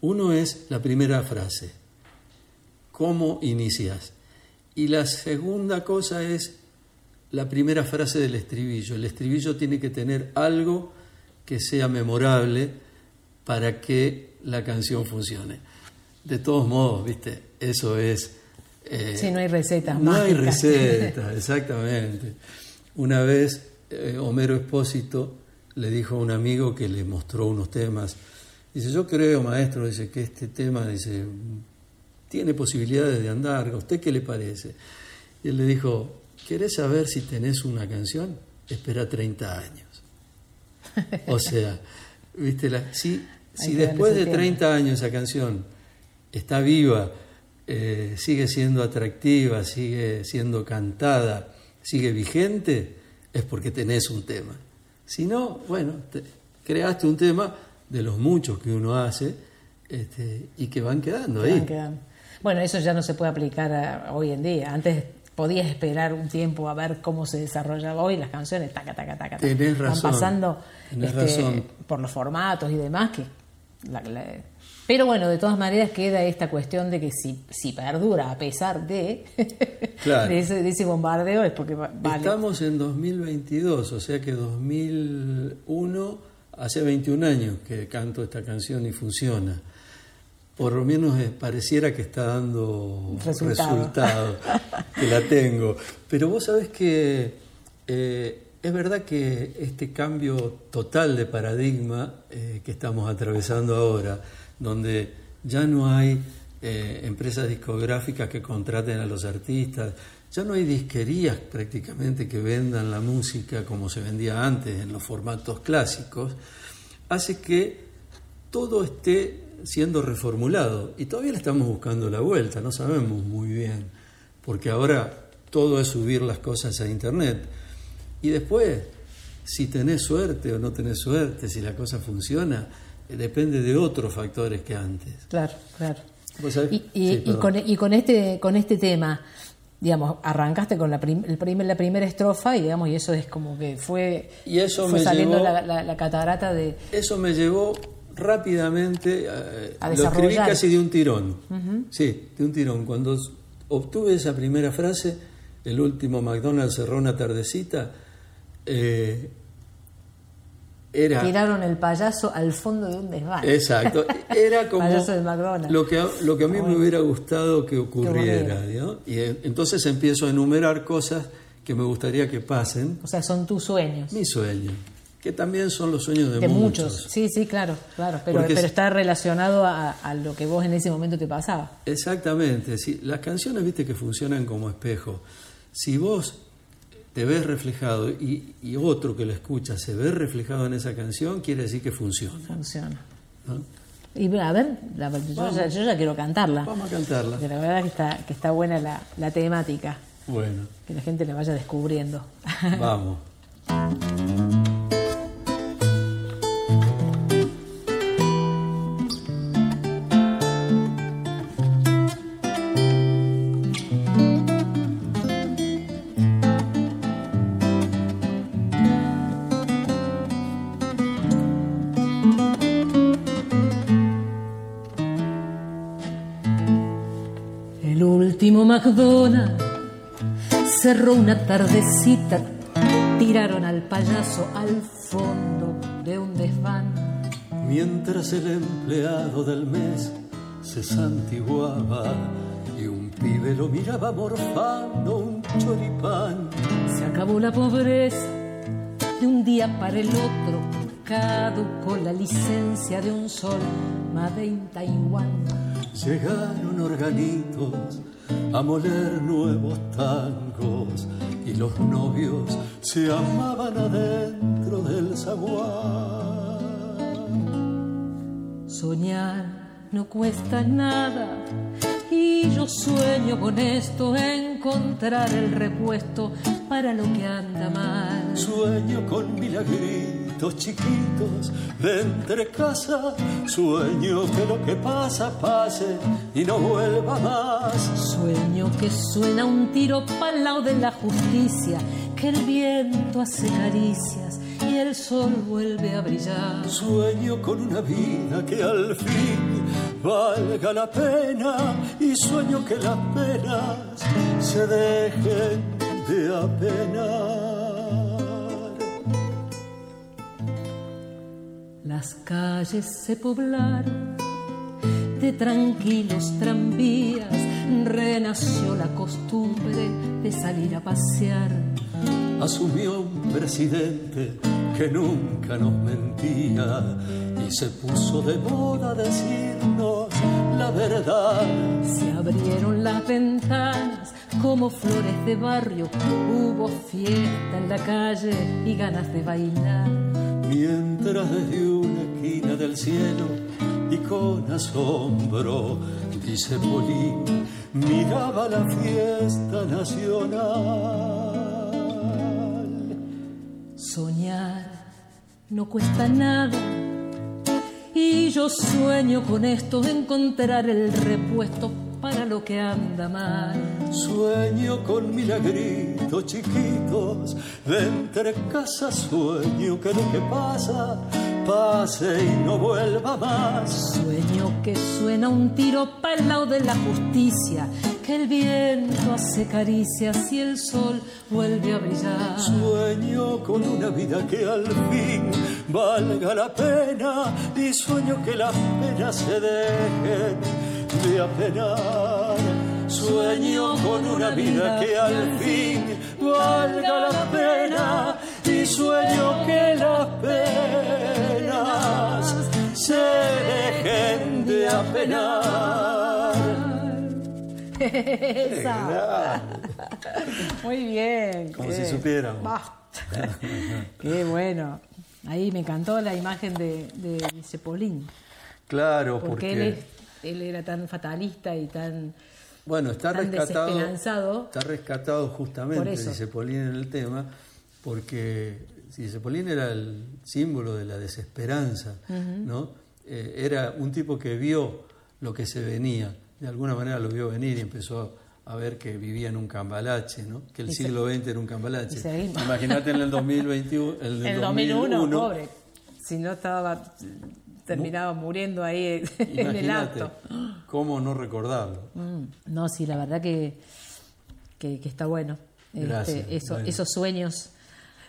Uno es la primera frase, cómo inicias. Y la segunda cosa es la primera frase del estribillo. El estribillo tiene que tener algo que sea memorable para que la canción funcione. De todos modos, viste, eso es... eh, Sí, no hay recetas No hay recetas, exactamente. Una vez eh, Homero Espósito le dijo a un amigo que le mostró unos temas. Dice, yo creo, maestro, dice que este tema, dice, tiene posibilidades de andar. ¿A usted qué le parece? Y él le dijo, ¿querés saber si tenés una canción? Espera 30 años. O sea, ¿viste? La, si si después de tiempo. 30 años esa canción está viva, eh, sigue siendo atractiva, sigue siendo cantada, sigue vigente, es porque tenés un tema. Si no, bueno, te- creaste un tema de los muchos que uno hace este, y que van quedando Que ahí. van quedando. Bueno, eso ya no se puede aplicar a- hoy en día. Antes podías esperar un tiempo a ver cómo se desarrollaba hoy las canciones, taca, taca, taca, taca. Tenés Van razón, pasando tenés este, razón. por los formatos y demás que la- la- pero bueno, de todas maneras queda esta cuestión de que si, si perdura a pesar de, Claro. de, ese, de ese bombardeo es porque va- vale. Estamos en 2022, o sea que 2001, hace 21 años que canto esta canción y funciona. Por lo menos eh, pareciera que está dando Resultado. resultado, que la tengo. Pero vos sabés que eh, es verdad que este cambio total de paradigma eh, que estamos atravesando ahora, donde ya no hay eh, empresas discográficas que contraten a los artistas, ya no hay disquerías prácticamente que vendan la música como se vendía antes en los formatos clásicos, hace que todo esté siendo reformulado y todavía le estamos buscando la vuelta, no sabemos muy bien, porque ahora todo es subir las cosas a internet y después, si tenés suerte o no tenés suerte, si la cosa funciona, eh, depende de otros factores que antes. Claro, claro. Y, y- Sí, y perdón. con, y con este con este tema, digamos, arrancaste con la, prim- el primer- la primera estrofa y digamos y eso es como que fue Y eso fue me saliendo llevó- la, la- la catarata de Eso me llevó rápidamente, eh, A lo escribí casi de un tirón. Ujú. Sí, de un tirón. Cuando obtuve esa primera frase, el último McDonald's cerró una tardecita, eh, era Tiraron el payaso al fondo de un desván. exacto, era como Payaso de McDonald's. lo que lo que a mí me hubiera gustado que ocurriera. ¿no? Y eh, entonces empiezo a enumerar cosas que me gustaría que pasen, O sea, son tus sueños. mis sueños, que también son los sueños de, De muchos. muchos. Sí, sí, claro, claro. Pero, Porque pero es- está relacionado a, a lo que vos en ese momento te pasaba. Exactamente, sí. las canciones, viste, que funcionan como espejo. Si vos te ves reflejado y, y otro que lo escucha se ve reflejado en esa canción, quiere decir que funciona. Funciona. ¿no? Y a ver, la- yo, ya, yo ya quiero cantarla. Vamos a cantarla. Porque la verdad que está, que está buena la, la temática. Bueno, Que la gente la vaya descubriendo. vamos. último McDonald's cerró una tardecita, tiraron al payaso al fondo de un desván. Mientras el empleado del mes se santiguaba y un pibe lo miraba morfando un choripán. Se acabó la pobreza de un día para el otro, caducó la licencia de un sol Made in Taiwán. Llegaron organitos a moler nuevos tangos y los novios se amaban adentro del zaguán. Soñar no cuesta nada y yo sueño con esto, encontrar el repuesto para lo que anda mal. Sueño con milagritos chiquitos de entre casa. Sueño que lo que pasa pase y no vuelva más. Sueño que suena un tiro pa'l lado de la justicia, que el viento hace caricias y el sol vuelve a brillar. Sueño con una vida que al fin valga la pena y sueño que las penas se dejen de apenar. Las calles se poblaron de tranquilos tranvías, renació la costumbre de salir a pasear. Asumió un presidente que nunca nos mentía y se puso de moda decirnos la verdad. Se abrieron las ventanas como flores de barrio, hubo fiesta en la calle y ganas de bailar. Mientras desde una esquina del cielo y con asombro, dice Polín, miraba la fiesta nacional. Soñar no cuesta nada y yo sueño con esto, encontrar el repuesto para lo que anda mal. Sueño con milagritos chiquitos, de entre casas sueño que lo que pasa, pase y no vuelva más. Sueño que suena un tiro para el lado de la justicia, que el viento hace caricias y el sol vuelve a brillar. Sueño con una vida que al fin valga la pena y sueño que las penas se dejen de apenar. Sueño con una vida que al fin valga la pena y sueño que las penas se dejen de apenar. Esa. Muy bien. Como si. Bah. Qué bueno. Ahí me encantó la imagen de, de Cepolín. Claro, Porque, porque, él, es- él era tan fatalista y tan. bueno, está tan rescatado, desesperanzado. está rescatado justamente eso. Cicepolín en el tema, porque Cicepolín era el símbolo de la desesperanza. ¿no? Eh, era un tipo que vio lo que se venía, de alguna manera lo vio venir y empezó a ver que vivía en un cambalache, ¿no? que el Y se- siglo XX era un cambalache. Imagínate en el 2021, el El 2001, 2001, pobre. Si no estaba. Terminaba muriendo ahí en el acto. ¿cómo no recordarlo? Mm, No, sí, la verdad que, que, que está bueno. Este, Gracias, eso- bueno. Esos sueños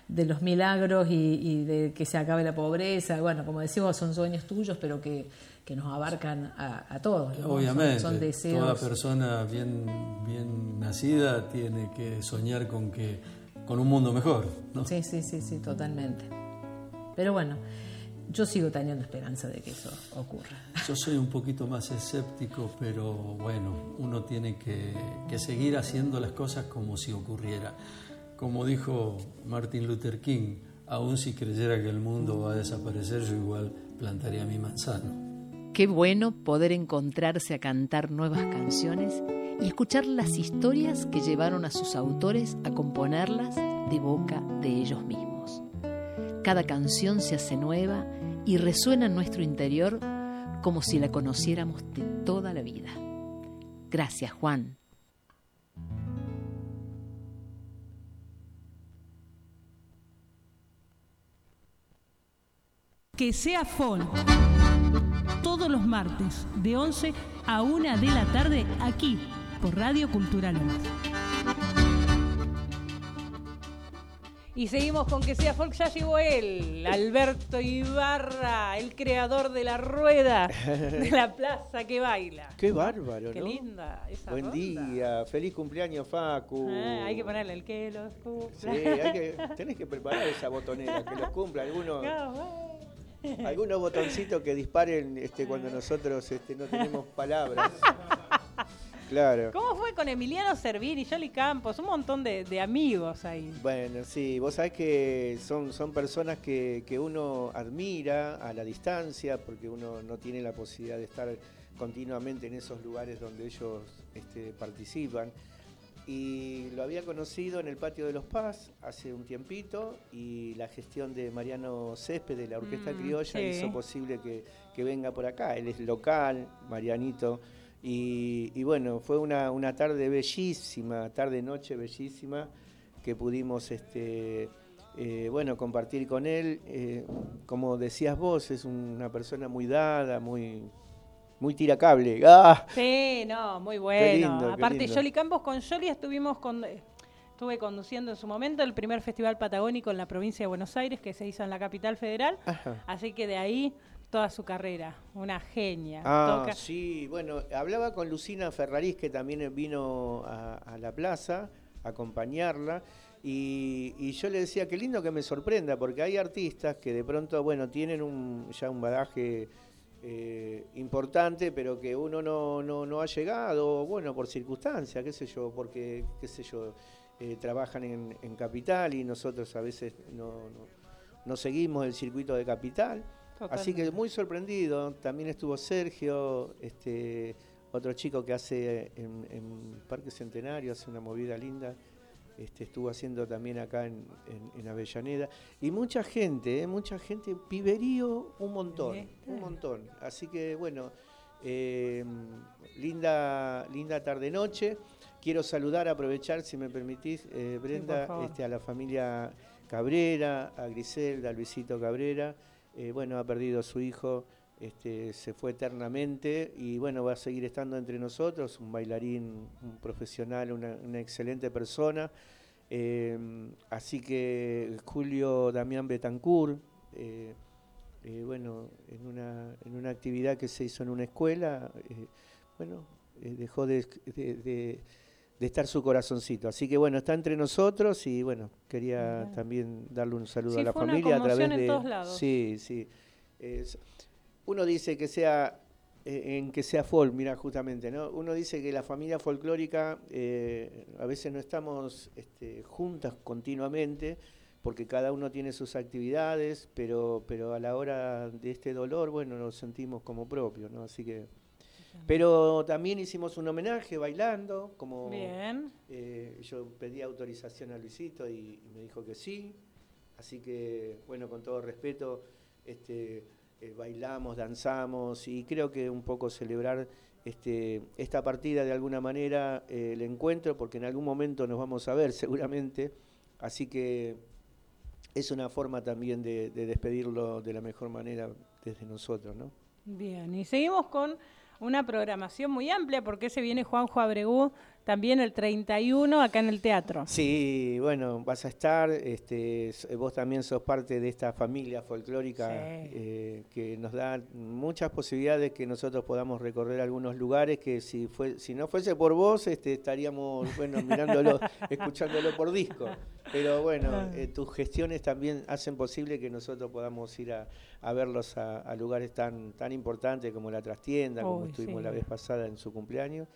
de los milagros y, y de que se acabe la pobreza. Bueno, como decimos, son sueños tuyos, pero que, que nos abarcan a, a todos. ¿no? Son- Obviamente, son, deseos. toda persona bien, bien nacida tiene que soñar con que con un mundo mejor. ¿no? Sí, sí, sí, sí, totalmente. Pero bueno, yo sigo teniendo esperanza de que eso ocurra. Yo soy un poquito más escéptico, pero bueno, uno tiene que, que seguir haciendo las cosas como si ocurriera. Como dijo Martin Luther King, aun si creyera que el mundo va a desaparecer, yo igual plantaría mi manzano. Qué bueno poder encontrarse a cantar nuevas canciones y escuchar las historias que llevaron a sus autores a componerlas de boca de ellos mismos. Cada canción se hace nueva y resuena en nuestro interior como si la conociéramos de toda la vida. Gracias, Juan. Que sea folk. Todos los martes, de 11 a 1 de la tarde, aquí, por Radio Cultural. Y seguimos con que sea folk, ya llegó él, Alberto Ibarra, el creador de la rueda de la plaza que baila. Qué bárbaro, Qué ¿no? linda esa Buen ronda. día, feliz cumpleaños Facu. Ah, hay que ponerle el que los cumpla. Sí, hay que, tenés que preparar esa botonera, que los cumpla algunos, algunos botoncitos que disparen este, cuando nosotros este, no tenemos palabras. Claro. ¿Cómo fue con Emiliano Servini, Jolly Campos? Un montón de, de amigos ahí. Bueno, sí, vos sabés que son, son personas que, que uno admira a la distancia, porque uno no tiene la posibilidad de estar continuamente en esos lugares donde ellos este, participan. Y lo había conocido en el patio de los Paz hace un tiempito y la gestión de Mariano Césped de la Orquesta Mm, Criolla sí. hizo posible que, que venga por acá. Él es local, Marianito. Y, y bueno, fue una, una tarde bellísima, tarde-noche bellísima, que pudimos este, eh, bueno, compartir con él. Eh, como decías vos, es una persona muy dada, muy, muy tiracable. ¡Ah! Sí, no, muy bueno. lindo, qué Aparte, lindo. Campos, con Jolly estuvimos con. Estuve conduciendo en su momento el primer festival patagónico en la provincia de Buenos Aires que se hizo en la capital federal. Ajá. Así que de ahí toda su carrera. Una genia. Ah, Toca- sí, bueno, hablaba con Lucina Ferrarís, que también vino a, a la plaza a acompañarla, y, y yo le decía, qué lindo que me sorprenda, porque hay artistas que de pronto, bueno, tienen un, ya un badaje eh, importante, pero que uno no, no, no ha llegado, bueno, por circunstancias, qué sé yo, porque, qué sé yo, eh, trabajan en, en Capital y nosotros a veces no, no, no seguimos el circuito de Capital. Así que muy sorprendido. También estuvo Sergio, este otro chico que hace en, en Parque Centenario, hace una movida linda. Este, estuvo haciendo también acá en, en- en Avellaneda. Y mucha gente, ¿eh? mucha gente, piberío un montón, un montón. Así que bueno, eh, linda, linda tarde-noche. Quiero saludar, aprovechar, si me permitís, eh, Brenda, este, a la familia Cabrera, a Griselda, a Luisito Cabrera. Eh, bueno, ha perdido a su hijo, este, se fue eternamente y bueno, va a seguir estando entre nosotros, un bailarín, un profesional, una, excelente persona. Eh, así que Julio Damián Betancourt, eh, eh, bueno, en una, en una actividad que se hizo en una escuela, bueno, dejó de, de- de- de estar su corazoncito. Así que bueno, está entre nosotros y bueno, quería también darle un saludo Sí, a la fue una familia a través en de... todos lados. Sí, sí. Es- uno dice que sea eh, en que sea folk, mira, justamente, ¿no? Uno dice que la familia folclórica eh, a veces no estamos este, juntas continuamente porque cada uno tiene sus actividades, pero, pero a la hora de este dolor, bueno, nos sentimos como propios, ¿no? Así que... Pero también hicimos un homenaje bailando, como Bien. eh, yo pedí autorización a Luisito y, y me dijo que sí. Así que, bueno, con todo respeto, este, eh, bailamos, danzamos y creo que un poco celebrar este, esta partida de alguna manera, eh, el encuentro, porque en algún momento nos vamos a ver seguramente. Así que es una forma también de, de despedirlo de la mejor manera desde nosotros, ¿no? Bien, y seguimos con una programación muy amplia porque se viene Juanjo Abregú también el 31 acá en el teatro. Sí, bueno, vas a estar, este, vos también sos parte de esta familia folclórica Sí. eh, que nos da muchas posibilidades que nosotros podamos recorrer algunos lugares que si fue, si no fuese por vos, este, estaríamos bueno mirándolo, escuchándolo por disco. Pero bueno, Ah. eh, tus gestiones también hacen posible que nosotros podamos ir a, a verlos a, a lugares tan, tan importantes como la trastienda, como estuvimos sí. la vez pasada en su cumpleaños.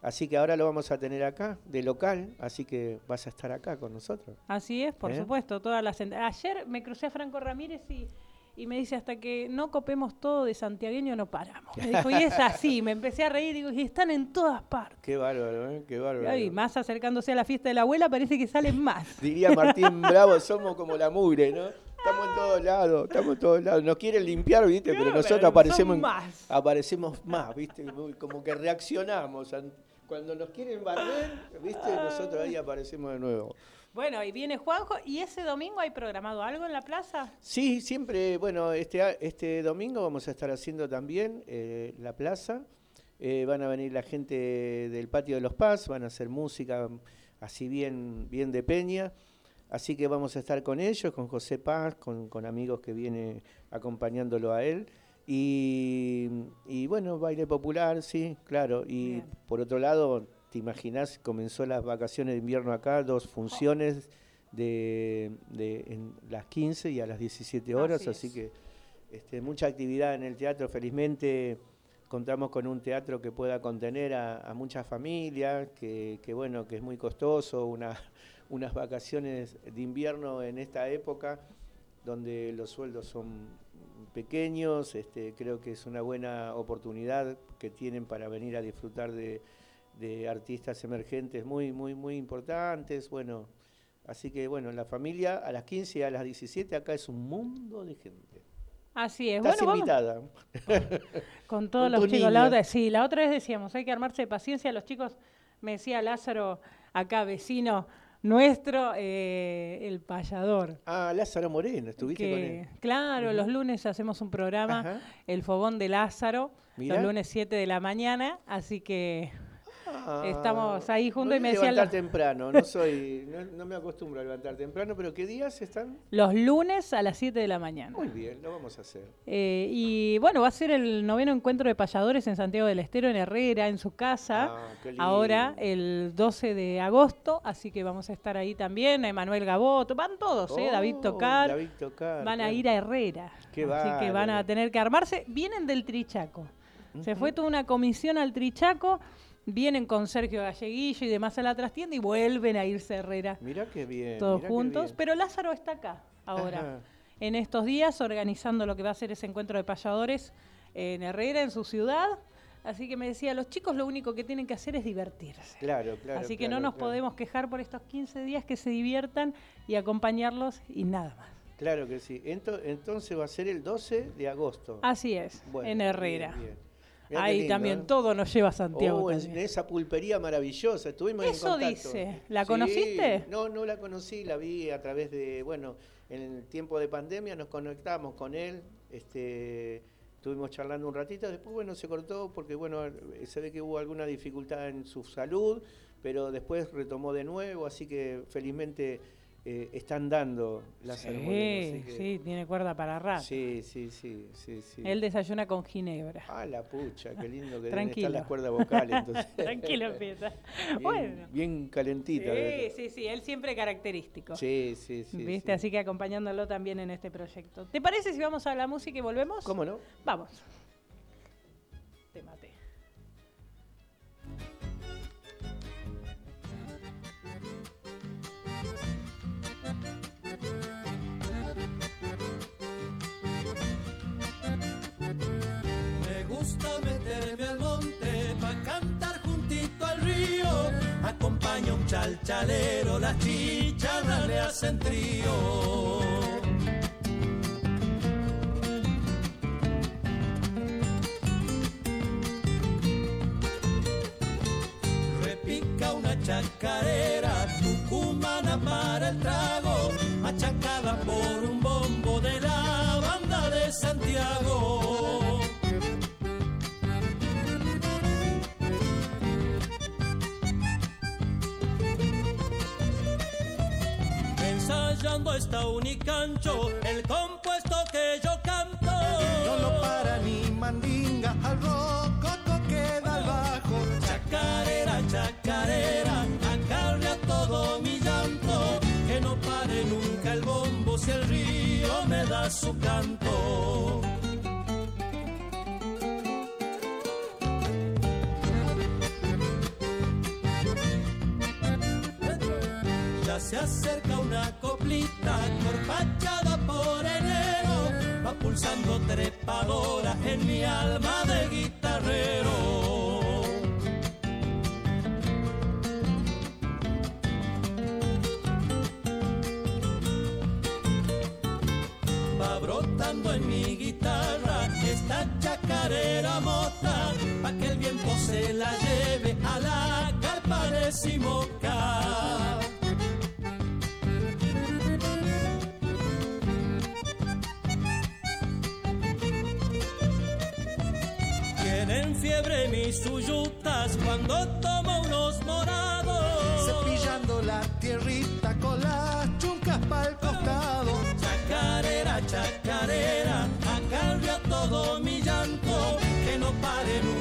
Así que ahora lo vamos a tener acá, de local, así que vas a estar acá con nosotros. Así es, por ¿Eh? supuesto, todas las Ayer me crucé a Franco Ramírez y, y me dice hasta que no copemos todo de santiagueño no paramos. Me dijo, y es así, me empecé a reír, digo, y están en todas partes. Qué bárbaro, ¿eh? Qué bárbaro. Y más acercándose a la fiesta de la abuela parece que salen más. Diría Martín Bravo, somos como la mugre, ¿no? Estamos en todos lados, estamos en todos lados. Nos quieren limpiar, ¿viste? Pero nosotros aparecemos, más. aparecemos más, ¿viste? Como que reaccionamos. An- Cuando nos quieren barrer, ¿viste? Nosotros ahí aparecemos de nuevo. Bueno, y viene Juanjo, ¿y ese domingo hay programado algo en la plaza? Sí, siempre, bueno, este, este domingo vamos a estar haciendo también eh, la plaza. Eh, van a venir la gente del Patio de los Paz, van a hacer música así bien, bien de peña. Así que vamos a estar con ellos, con José Paz, con, con amigos que viene acompañándolo a él. Y, y bueno, baile popular, sí, claro. Y Bien. por otro lado, te imaginas, comenzó las vacaciones de invierno acá, dos funciones de, de en las 15 y a las 17 horas, Así así, es. que este, mucha actividad en el teatro. Felizmente contamos con un teatro que pueda contener a, a muchas familias, que, que bueno, que es muy costoso, una, unas vacaciones de invierno en esta época donde los sueldos son pequeños, este, creo que es una buena oportunidad que tienen para venir a disfrutar de, de artistas emergentes muy, muy, muy importantes. Bueno, así que bueno, la familia a las 15 y a las 17 acá es un mundo de gente. Así es. Estás bueno, vamos invitada. con todos Con los chicos. La niños. otra, sí, la otra vez decíamos, hay que armarse de paciencia. Los chicos, me decía Lázaro, acá vecino nuestro, eh, el payador. Ah, Lázaro Moreno, estuviste con él. claro, los lunes hacemos un programa, Ajá. El Fogón de Lázaro, Mirá. los lunes 7 de la mañana, así que Ah, estamos ahí juntos y me decían levantar los, temprano, no soy, no, no me acostumbro a levantar temprano, pero ¿qué días están? los lunes a las 7 de la mañana. Muy bien, lo vamos a hacer. Eh, y bueno, va a ser el noveno encuentro de payadores en Santiago del Estero, en Herrera, en su casa. Ah, qué lindo. Ahora, el 12 de agosto, así que vamos a estar ahí también. Emanuel Gaboto, van todos, ¿eh? David Oh, Tocar. David Tocar, van a ir a Herrera. Qué así que van a tener que armarse. Vienen del Trichaco. Se fue toda una comisión al Trichaco. Vienen con Sergio Galleguillo y demás a la trastienda y vuelven a irse a Herrera Mirá qué bien. todos juntos. bien. Pero Lázaro está acá ahora Ajá. en estos días organizando lo que va a ser ese encuentro de payadores en Herrera, en su ciudad. Así que me decía, los chicos lo único que tienen que hacer es divertirse. Claro, claro. Así que claro, no nos claro. podemos quejar por estos 15 días que se diviertan y acompañarlos y nada más. Claro que sí. Ento- entonces va a ser el 12 de agosto. Así es, Bueno, en bien, Herrera. bien. Mirá Ahí lindo, también ¿eh? todo nos lleva a Santiago. Oh, en, esa pulpería maravillosa, estuvimos Eso en contacto. dice. ¿La Sí, conociste? No, no la conocí, la vi a través de, bueno, en el tiempo de pandemia nos conectamos con él, este, estuvimos charlando un ratito, después, bueno, se cortó porque, bueno, se ve que hubo alguna dificultad en su salud, pero después retomó de nuevo, así que felizmente eh, están dando las Sí, sí, tiene cuerda para rato. Sí, sí, sí, sí, sí. Él desayuna con ginebra. Ah, la pucha, qué lindo que estar las cuerdas vocales. Entonces. Tranquilo, Pieta. Bien, Bueno. bien calentita. Sí, sí, sí, él siempre característico. Sí, sí, sí. ¿Viste? sí. Así que acompañándolo también en este proyecto. ¿Te parece si vamos a la música y volvemos? ¿Cómo no? Vamos. Gusta meterme al monte pa' cantar juntito al río. Acompaña un chalchalero, las chicharras le hacen trío. Repica una chacarera, tucumana para el trago, machacada por un bombo de la banda de Santiago. Ensayando está unicancho, el compuesto que yo canto. No lo para ni mandinga, al rococo queda al bajo. Chacarera, chacarera, acarrea todo mi llanto, que no pare nunca el bombo si el río me da su canto. Ya se acerca una coplita corpachada por enero, va pulsando trepadora en mi alma de guitarrero. Va brotando en mi guitarra esta chacarera mota, pa' que el viento se la lleve a la carpa de. Mis suyutas cuando tomo unos morados. Cepillando la tierrita con las chuncas pa'l costado. Chacarera, chacarera, acarrea todo mi llanto. Que no pare nunca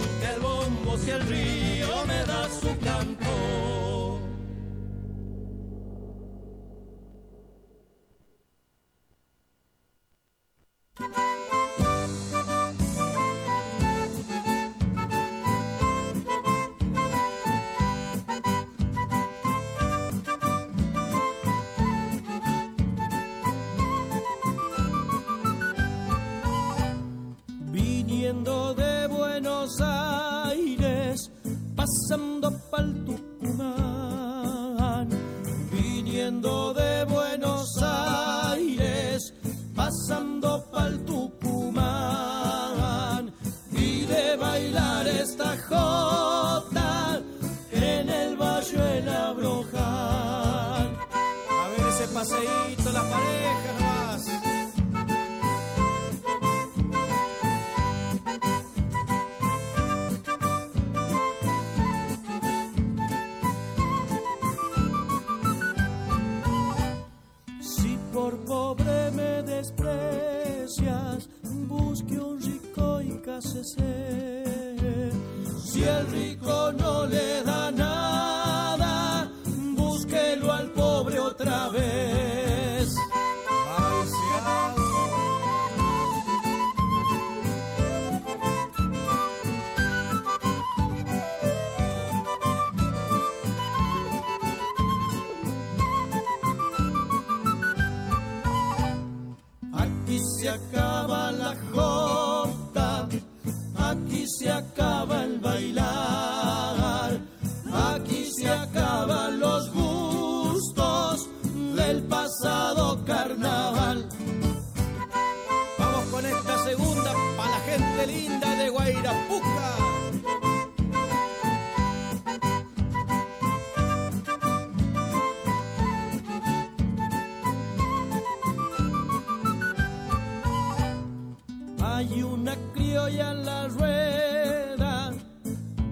una criolla en la rueda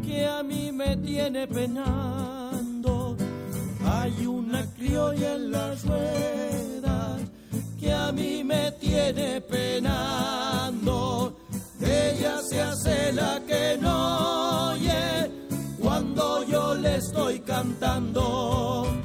que a mí me tiene penando. Hay una criolla en la rueda que a mí me tiene penando. Ella se hace la que no oye cuando yo le estoy cantando.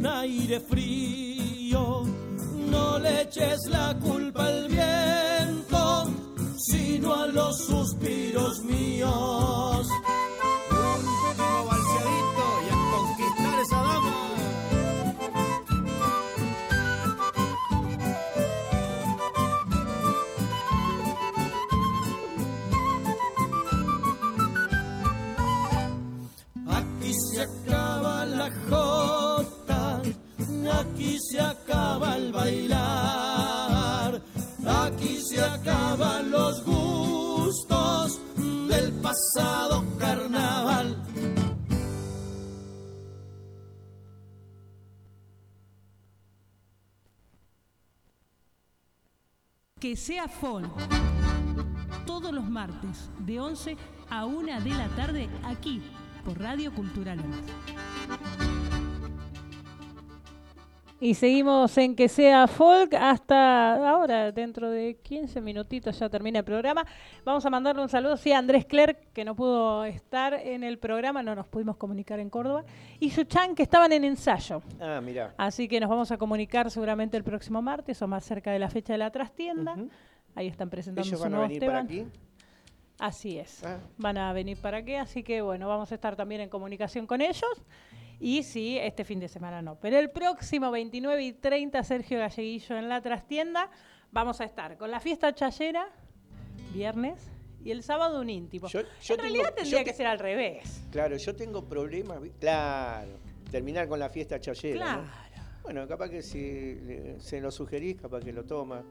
Un aire frío, no le eches la culpa al viento, sino a los suspiros míos. Que sea folk. Todos los martes, de 11 a 1 de la tarde, aquí, por Radio Cultural. Y seguimos en que sea folk hasta ahora, dentro de 15 minutitos ya termina el programa. Vamos a mandarle un saludo sí, a Andrés Clerc, que no pudo estar en el programa, no nos pudimos comunicar en Córdoba, y Suchan, que estaban en ensayo. Ah, mira. Así que nos vamos a comunicar seguramente el próximo martes o más cerca de la fecha de la trastienda. Ahí están presentando ¿Ellos su van a para aquí? Así es. Ah. Van a venir para aquí, así que bueno, vamos a estar también en comunicación con ellos. Y sí, este fin de semana no. Pero el próximo 29 y 30, Sergio Galleguillo en la trastienda, vamos a estar con la fiesta chayera, viernes, y el sábado un íntimo. yo en tengo- realidad yo tendría te- que ser al revés. Claro, yo tengo problemas. Claro, terminar con la fiesta chayera. ¿no? Claro. Bueno, capaz que si se lo sugerís, capaz que lo toma.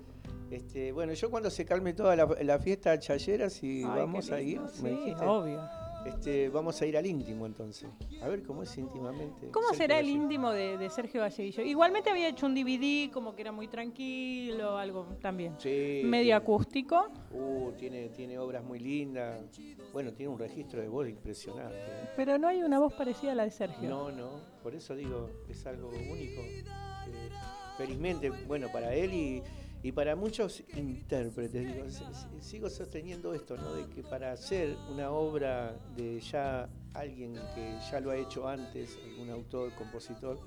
Este, bueno, yo cuando se calme toda la, la fiesta chayera, si Ay, vamos a ir, lindo, me sí, dijiste. obvio. Este, vamos a ir al íntimo entonces. A ver cómo es íntimamente. ¿Cómo Sergio será el íntimo de, de Sergio Galleguillo? Igualmente había hecho un DVD, como que era muy tranquilo, algo también. Sí, Medio tiene- acústico. Uh, tiene, tiene obras muy lindas. Bueno, tiene un registro de voz impresionante. ¿eh? Pero no hay una voz parecida a la de Sergio. No, no, por eso digo, es algo único. Eh, felizmente, bueno, para él y, y para muchos intérpretes, digo, sigo sosteniendo esto, ¿no? De que para hacer una obra de ya alguien que ya lo ha hecho antes, algún autor, compositor,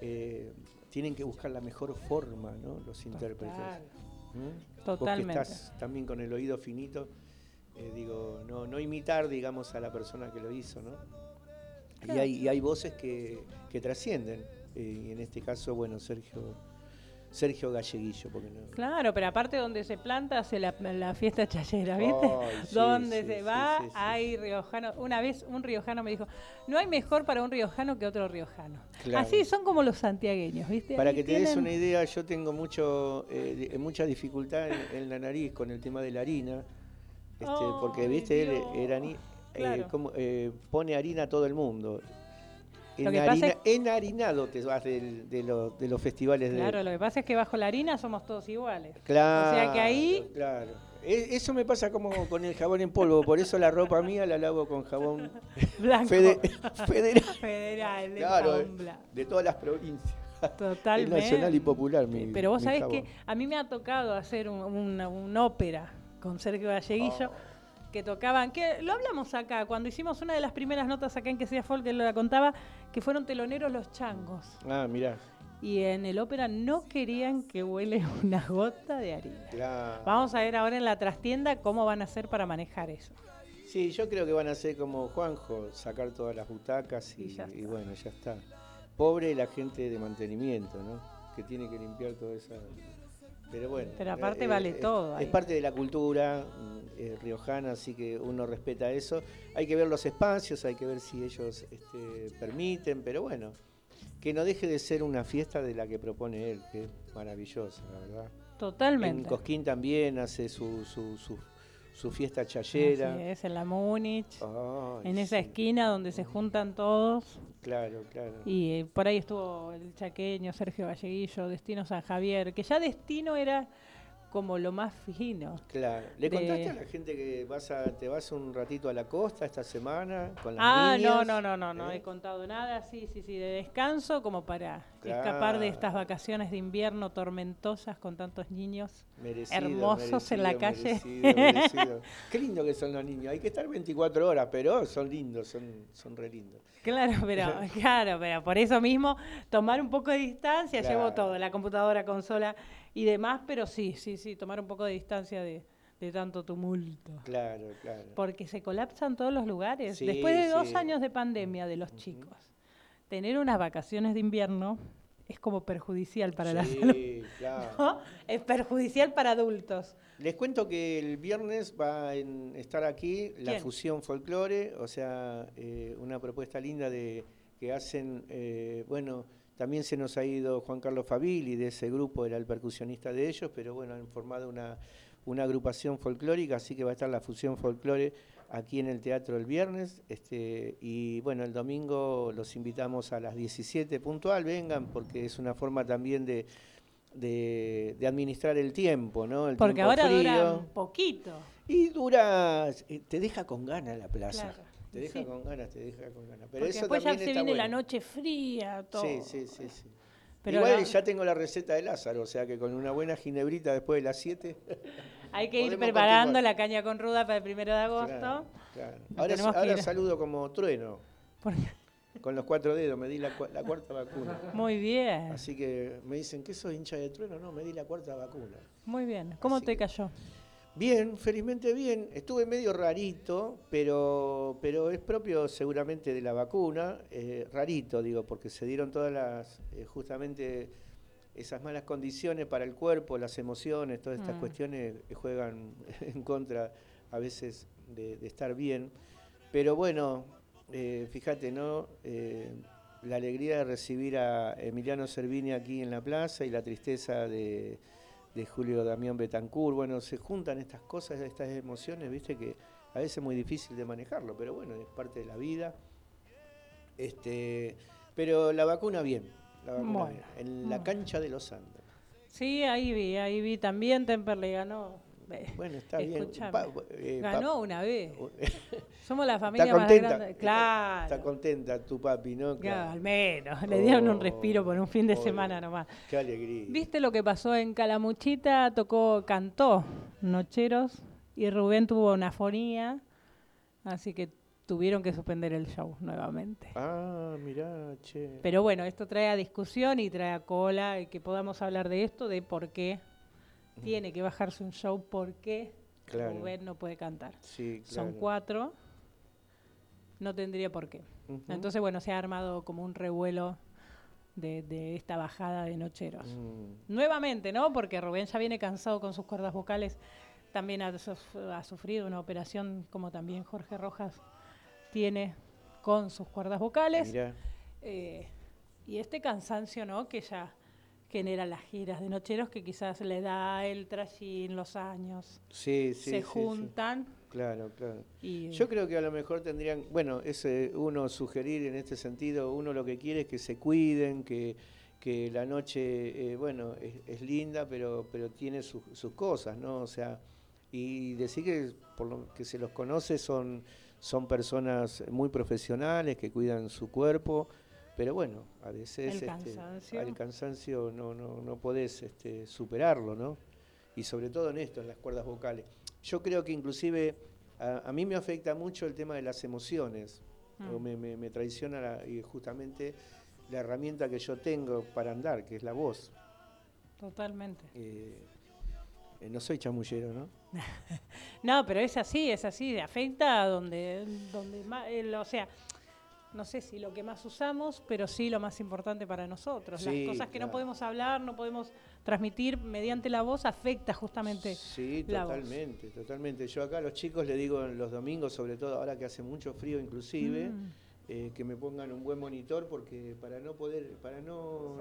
eh, tienen que buscar la mejor forma, ¿no? Los intérpretes. ¿Mm? Vos que Totalmente. estás también con el oído finito, eh, digo, no, no imitar, digamos, a la persona que lo hizo, ¿no? Y hay, y hay voces que, que trascienden. eh, y en este caso, bueno, Sergio, Sergio Galleguillo, porque no. Claro, pero aparte donde se planta hace la, la fiesta chayera, ¿viste? Sí, donde sí, se sí, va hay riojano. Una vez un riojano me dijo, no hay mejor para un riojano que otro riojano. Claro. Así son como los santiagueños, ¿viste? Para Ahí que te des una idea, yo tengo mucho, eh, mucha dificultad en, en la nariz con el tema de la harina, este, porque viste, él era ni- eh, como, eh, pone harina a todo el mundo. Lo que pasa Enharina- es- enharinado te vas del- de, los- de los festivales de, Claro, lo que pasa es que bajo la harina somos todos iguales. Claro. O sea que ahí Claro. E- Eso me pasa como con el jabón en polvo, por eso la ropa mía la lavo con jabón Blanco. fede- federal. Federal, de Claro, Pambla. de todas las provincias. Totalmente. Es nacional y popular mi Pero vos mi sabés jabón. que a mí me ha tocado hacer un- una, una ópera con Sergio Galleguillo Oh. Que tocaban, que lo hablamos acá, cuando hicimos una de las primeras notas acá en que sea folk, él lo contaba, que fueron teloneros los changos. Ah, mirá. Y en el ópera no querían que huele una gota de harina. Claro. Vamos a ver ahora en la trastienda cómo van a hacer para manejar eso. Sí, yo creo que van a ser como Juanjo, sacar todas las butacas y, ya y bueno, ya está. Pobre la gente de mantenimiento, ¿no? Que tiene que limpiar toda esa... Pero bueno. Pero aparte vale es- todo Es parte de la cultura mm, eh, riojana, así que uno respeta eso. Hay que ver los espacios, hay que ver si ellos este, permiten, pero bueno, que no deje de ser una fiesta de la que propone él, que es maravillosa, la verdad. Totalmente. En Cosquín también hace su, su, su, su fiesta chayera. Así es, en la Múnich, en esa esquina donde se juntan todos. Claro, claro. Y eh, por ahí estuvo el chaqueño, Sergio Galleguillo, Destino San Javier, que ya Destino era como lo más fino. Claro. ¿Le de- contaste a la gente que vas a, te vas un ratito a la costa esta semana con las Ah, niñas? no, no, no, no, no ¿Eh? he contado nada, sí, sí, sí, de descanso como para Claro. escapar de estas vacaciones de invierno tormentosas con tantos niños Merecido, hermosos en la calle. merecido, merecido. Qué lindo que son los niños. Hay que estar 24 horas, pero son lindos, son, son re lindos. Claro, pero claro, pero por eso mismo tomar un poco de distancia, Claro. llevo todo, la computadora, consola y demás, pero sí, sí, sí, tomar un poco de distancia de, de tanto tumulto. Claro, claro. Porque se colapsan todos los lugares. Sí, Después de dos sí. años de pandemia de los chicos, tener unas vacaciones de invierno es como perjudicial para la salud. claro. ¿no? Es perjudicial para adultos. Les cuento que el viernes va a estar aquí la ¿Quién? fusión folclore, o sea, eh, una propuesta linda de que hacen, eh, bueno, también se nos ha ido Juan Carlos Fabili de ese grupo, era el percusionista de ellos, pero bueno, han formado una, una agrupación folclórica, así que va a estar la fusión folclore aquí en el teatro el viernes, este, y bueno, el domingo los invitamos a las 17 puntual, vengan, porque es una forma también de de, de administrar el tiempo, ¿no? El Porque tiempo ahora frío. dura un poquito. Y dura, eh, te deja con ganas la plaza. Claro, Te deja sí. con ganas, te deja con ganas. Pero Porque eso después ya también se está viene la noche fría, todo. Sí, sí, sí, sí. Pero Igual la- ya tengo la receta de Lázaro, o sea que con una buena ginebrita después de las 7. Hay que ir preparando continuar. la caña con ruda para el primero de agosto. Claro, claro. Nos Ahora, saludo como trueno. ¿Por Con los cuatro dedos, me di la cuarta vacuna. Muy bien, Así que me dicen, ¿qué sos hincha de trueno? No, me di la cuarta vacuna. muy bien. ¿Cómo te cayó? Bien, felizmente bien. Estuve medio rarito, pero, pero es propio seguramente de la vacuna. eh, rarito, digo, porque se dieron todas las, eh, justamente esas malas condiciones para el cuerpo, las emociones, todas estas Mm. cuestiones juegan en contra a veces de, de estar bien. Pero bueno, eh, fíjate, ¿no? La alegría de recibir a Emiliano Cervini aquí en la plaza y la tristeza de, de Julio Damián Betancourt. Bueno, se juntan estas cosas, estas emociones, viste, que a veces es muy difícil de manejarlo, pero bueno, es parte de la vida. Este, pero la vacuna bien, la vacuna Bueno, bien, en la cancha de los Andes. Sí, ahí vi, ahí vi también. Temperley ganó. Bueno, está bien. Pa- eh, ganó una vez. Somos la Está familia más contenta. grande. está- Claro. Está contenta tu papi, ¿no? Claro, al menos. Le dieron un respiro por un fin de oh, semana nomás. Qué alegría. ¿Viste lo que pasó en Calamuchita? Tocó, cantó Nocheros y Rubén tuvo una fonía, así que tuvieron que suspender el show nuevamente. Ah, mirá, che. Pero bueno, esto trae a discusión y trae a cola y que podamos hablar de esto, de por qué tiene que bajarse un show, por qué Claro. Rubén no puede cantar. Sí, Son cuatro, no tendría por qué. Entonces, bueno, se ha armado como un revuelo de, de esta bajada de nocheros. Mm. Nuevamente, ¿no? Porque Rubén ya viene cansado con sus cuerdas vocales. También ha, suf- ha sufrido una operación, como también Jorge Rojas tiene con sus cuerdas vocales. Eh, y este cansancio, ¿no? Que ya genera las giras de nocheros, que quizás le da el trajín, los años. Sí, sí, se sí, sí. juntan. Claro, claro. Y- Yo creo que a lo mejor tendrían, bueno, ese uno sugerir en este sentido, uno lo que quiere es que se cuiden, que, que la noche, eh, bueno, es, es linda, pero, pero tiene sus- sus cosas, ¿no? O sea, y decir que por lo que se los conoce son, son personas muy profesionales que cuidan su cuerpo, pero bueno, a veces El este, cansancio. al cansancio no, no, no podés este, superarlo, ¿no? Y sobre todo en esto, en las cuerdas vocales. Yo creo que inclusive a, a mí me afecta mucho el tema de las emociones, Mm. o me, me- me traiciona la- y justamente la herramienta que yo tengo para andar, que es la voz. Totalmente. Eh, eh, no soy chamullero, ¿no? No, pero es así, es así, afecta donde, donde más, o sea, no sé si lo que más usamos, pero sí lo más importante para nosotros. Sí, Las cosas que no podemos hablar, no podemos transmitir mediante la voz, afecta justamente Sí, la voz. totalmente, totalmente. Yo acá a los chicos les digo los domingos, sobre todo ahora que hace mucho frío inclusive, Mm. eh, que me pongan un buen monitor porque para no poder, para no,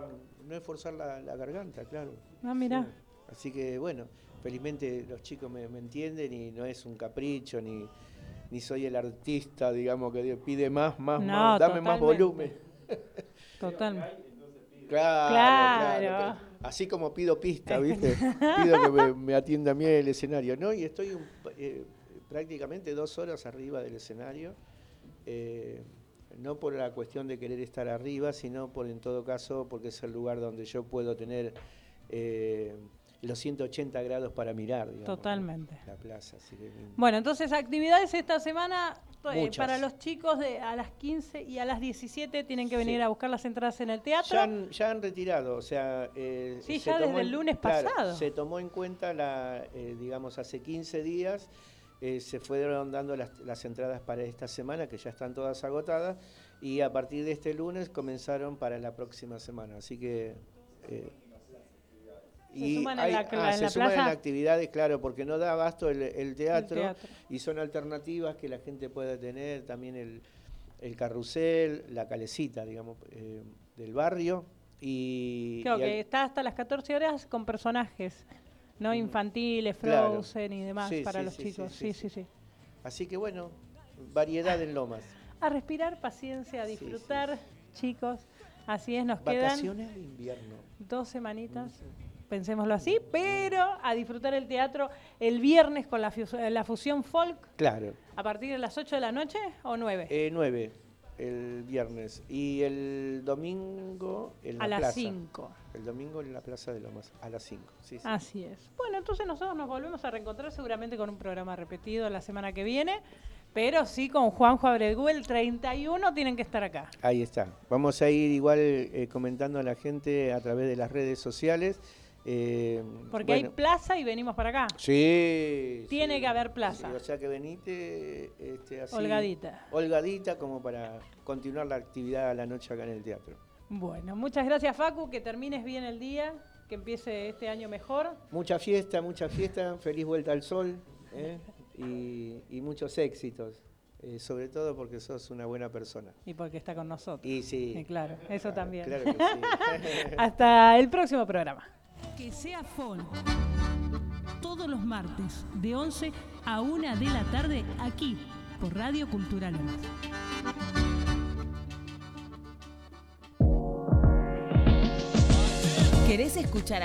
no esforzar la, la garganta, claro. Ah, mirá. Sí. Así que bueno, felizmente los chicos me, me entienden y no es un capricho ni, ni soy el artista, digamos, que pide más, más, No, más, dame más volumen. Totalmente. Claro, Claro. Así como pido pista, ¿viste? Pido que me, me atienda a mí el escenario, ¿no? Y estoy un- eh, prácticamente dos horas arriba del escenario, eh, no por la cuestión de querer estar arriba, sino por, en todo caso, porque es el lugar donde yo puedo tener eh, los 180 grados para mirar, digamos, ¿no? Totalmente. La plaza, así que... Bueno, entonces actividades esta semana eh, para los chicos de a las 15 y a las 17 tienen que venir Sí. a buscar las entradas en el teatro. Ya han, ya han retirado, o sea... eh, Sí, se ya tomó desde el en- lunes claro, pasado. Se tomó en cuenta, la, eh, digamos, hace 15 días, se fueron dando las, las entradas para esta semana, que ya están todas agotadas, y a partir de este lunes comenzaron para la próxima semana. Así que... eh, ¿Se suman en la- ah, en se la suman en plaza? actividades, claro, porque no da abasto el, el teatro, teatro. y son alternativas que la gente puede tener, también el, el carrusel, la calecita, digamos, eh, del barrio. Y, Creo y que está hasta las 14 horas con personajes, no infantiles, Claro. Frozen y demás Sí, para sí, los sí, chicos. sí, Sí, sí, sí, sí. Así que bueno, variedad en Lomas. A respirar, paciencia, a disfrutar, chicos. Así es, nos quedan Vacaciones de invierno. dos semanitas. Pensémoslo así, pero a disfrutar el teatro el viernes con la, la fusión folk Claro, a partir de las 8 de la noche o 9. eh, 9 el viernes y el domingo en la A las plaza. 5. El domingo en la Plaza de Lomas, a las 5. Sí, sí. Así es. Bueno, entonces nosotros nos volvemos a reencontrar seguramente con un programa repetido la semana que viene, pero sí con Juanjo Abregu el 31 tienen que estar acá. Ahí está. Vamos a ir igual eh, comentando a la gente a través de las redes sociales. Eh, Porque bueno, hay plaza y venimos para acá. Sí. Tiene sí, que haber plaza. sí, o sea que venite este, así, Holgadita. Holgadita como para continuar la actividad a la noche acá en el teatro. Bueno, muchas gracias Facu, que termines bien el día, que empiece este año mejor. Mucha fiesta, mucha fiesta, feliz vuelta al sol ¿eh? y, y muchos éxitos, eh, sobre todo porque sos una buena persona. Y porque está con nosotros. Y sí. Y claro, eso también. Claro que sí. Hasta el próximo programa. Que sea folk. Todos los martes, de 11 a 1 de la tarde, aquí, por Radio Cultural. ¿Querés escuchar a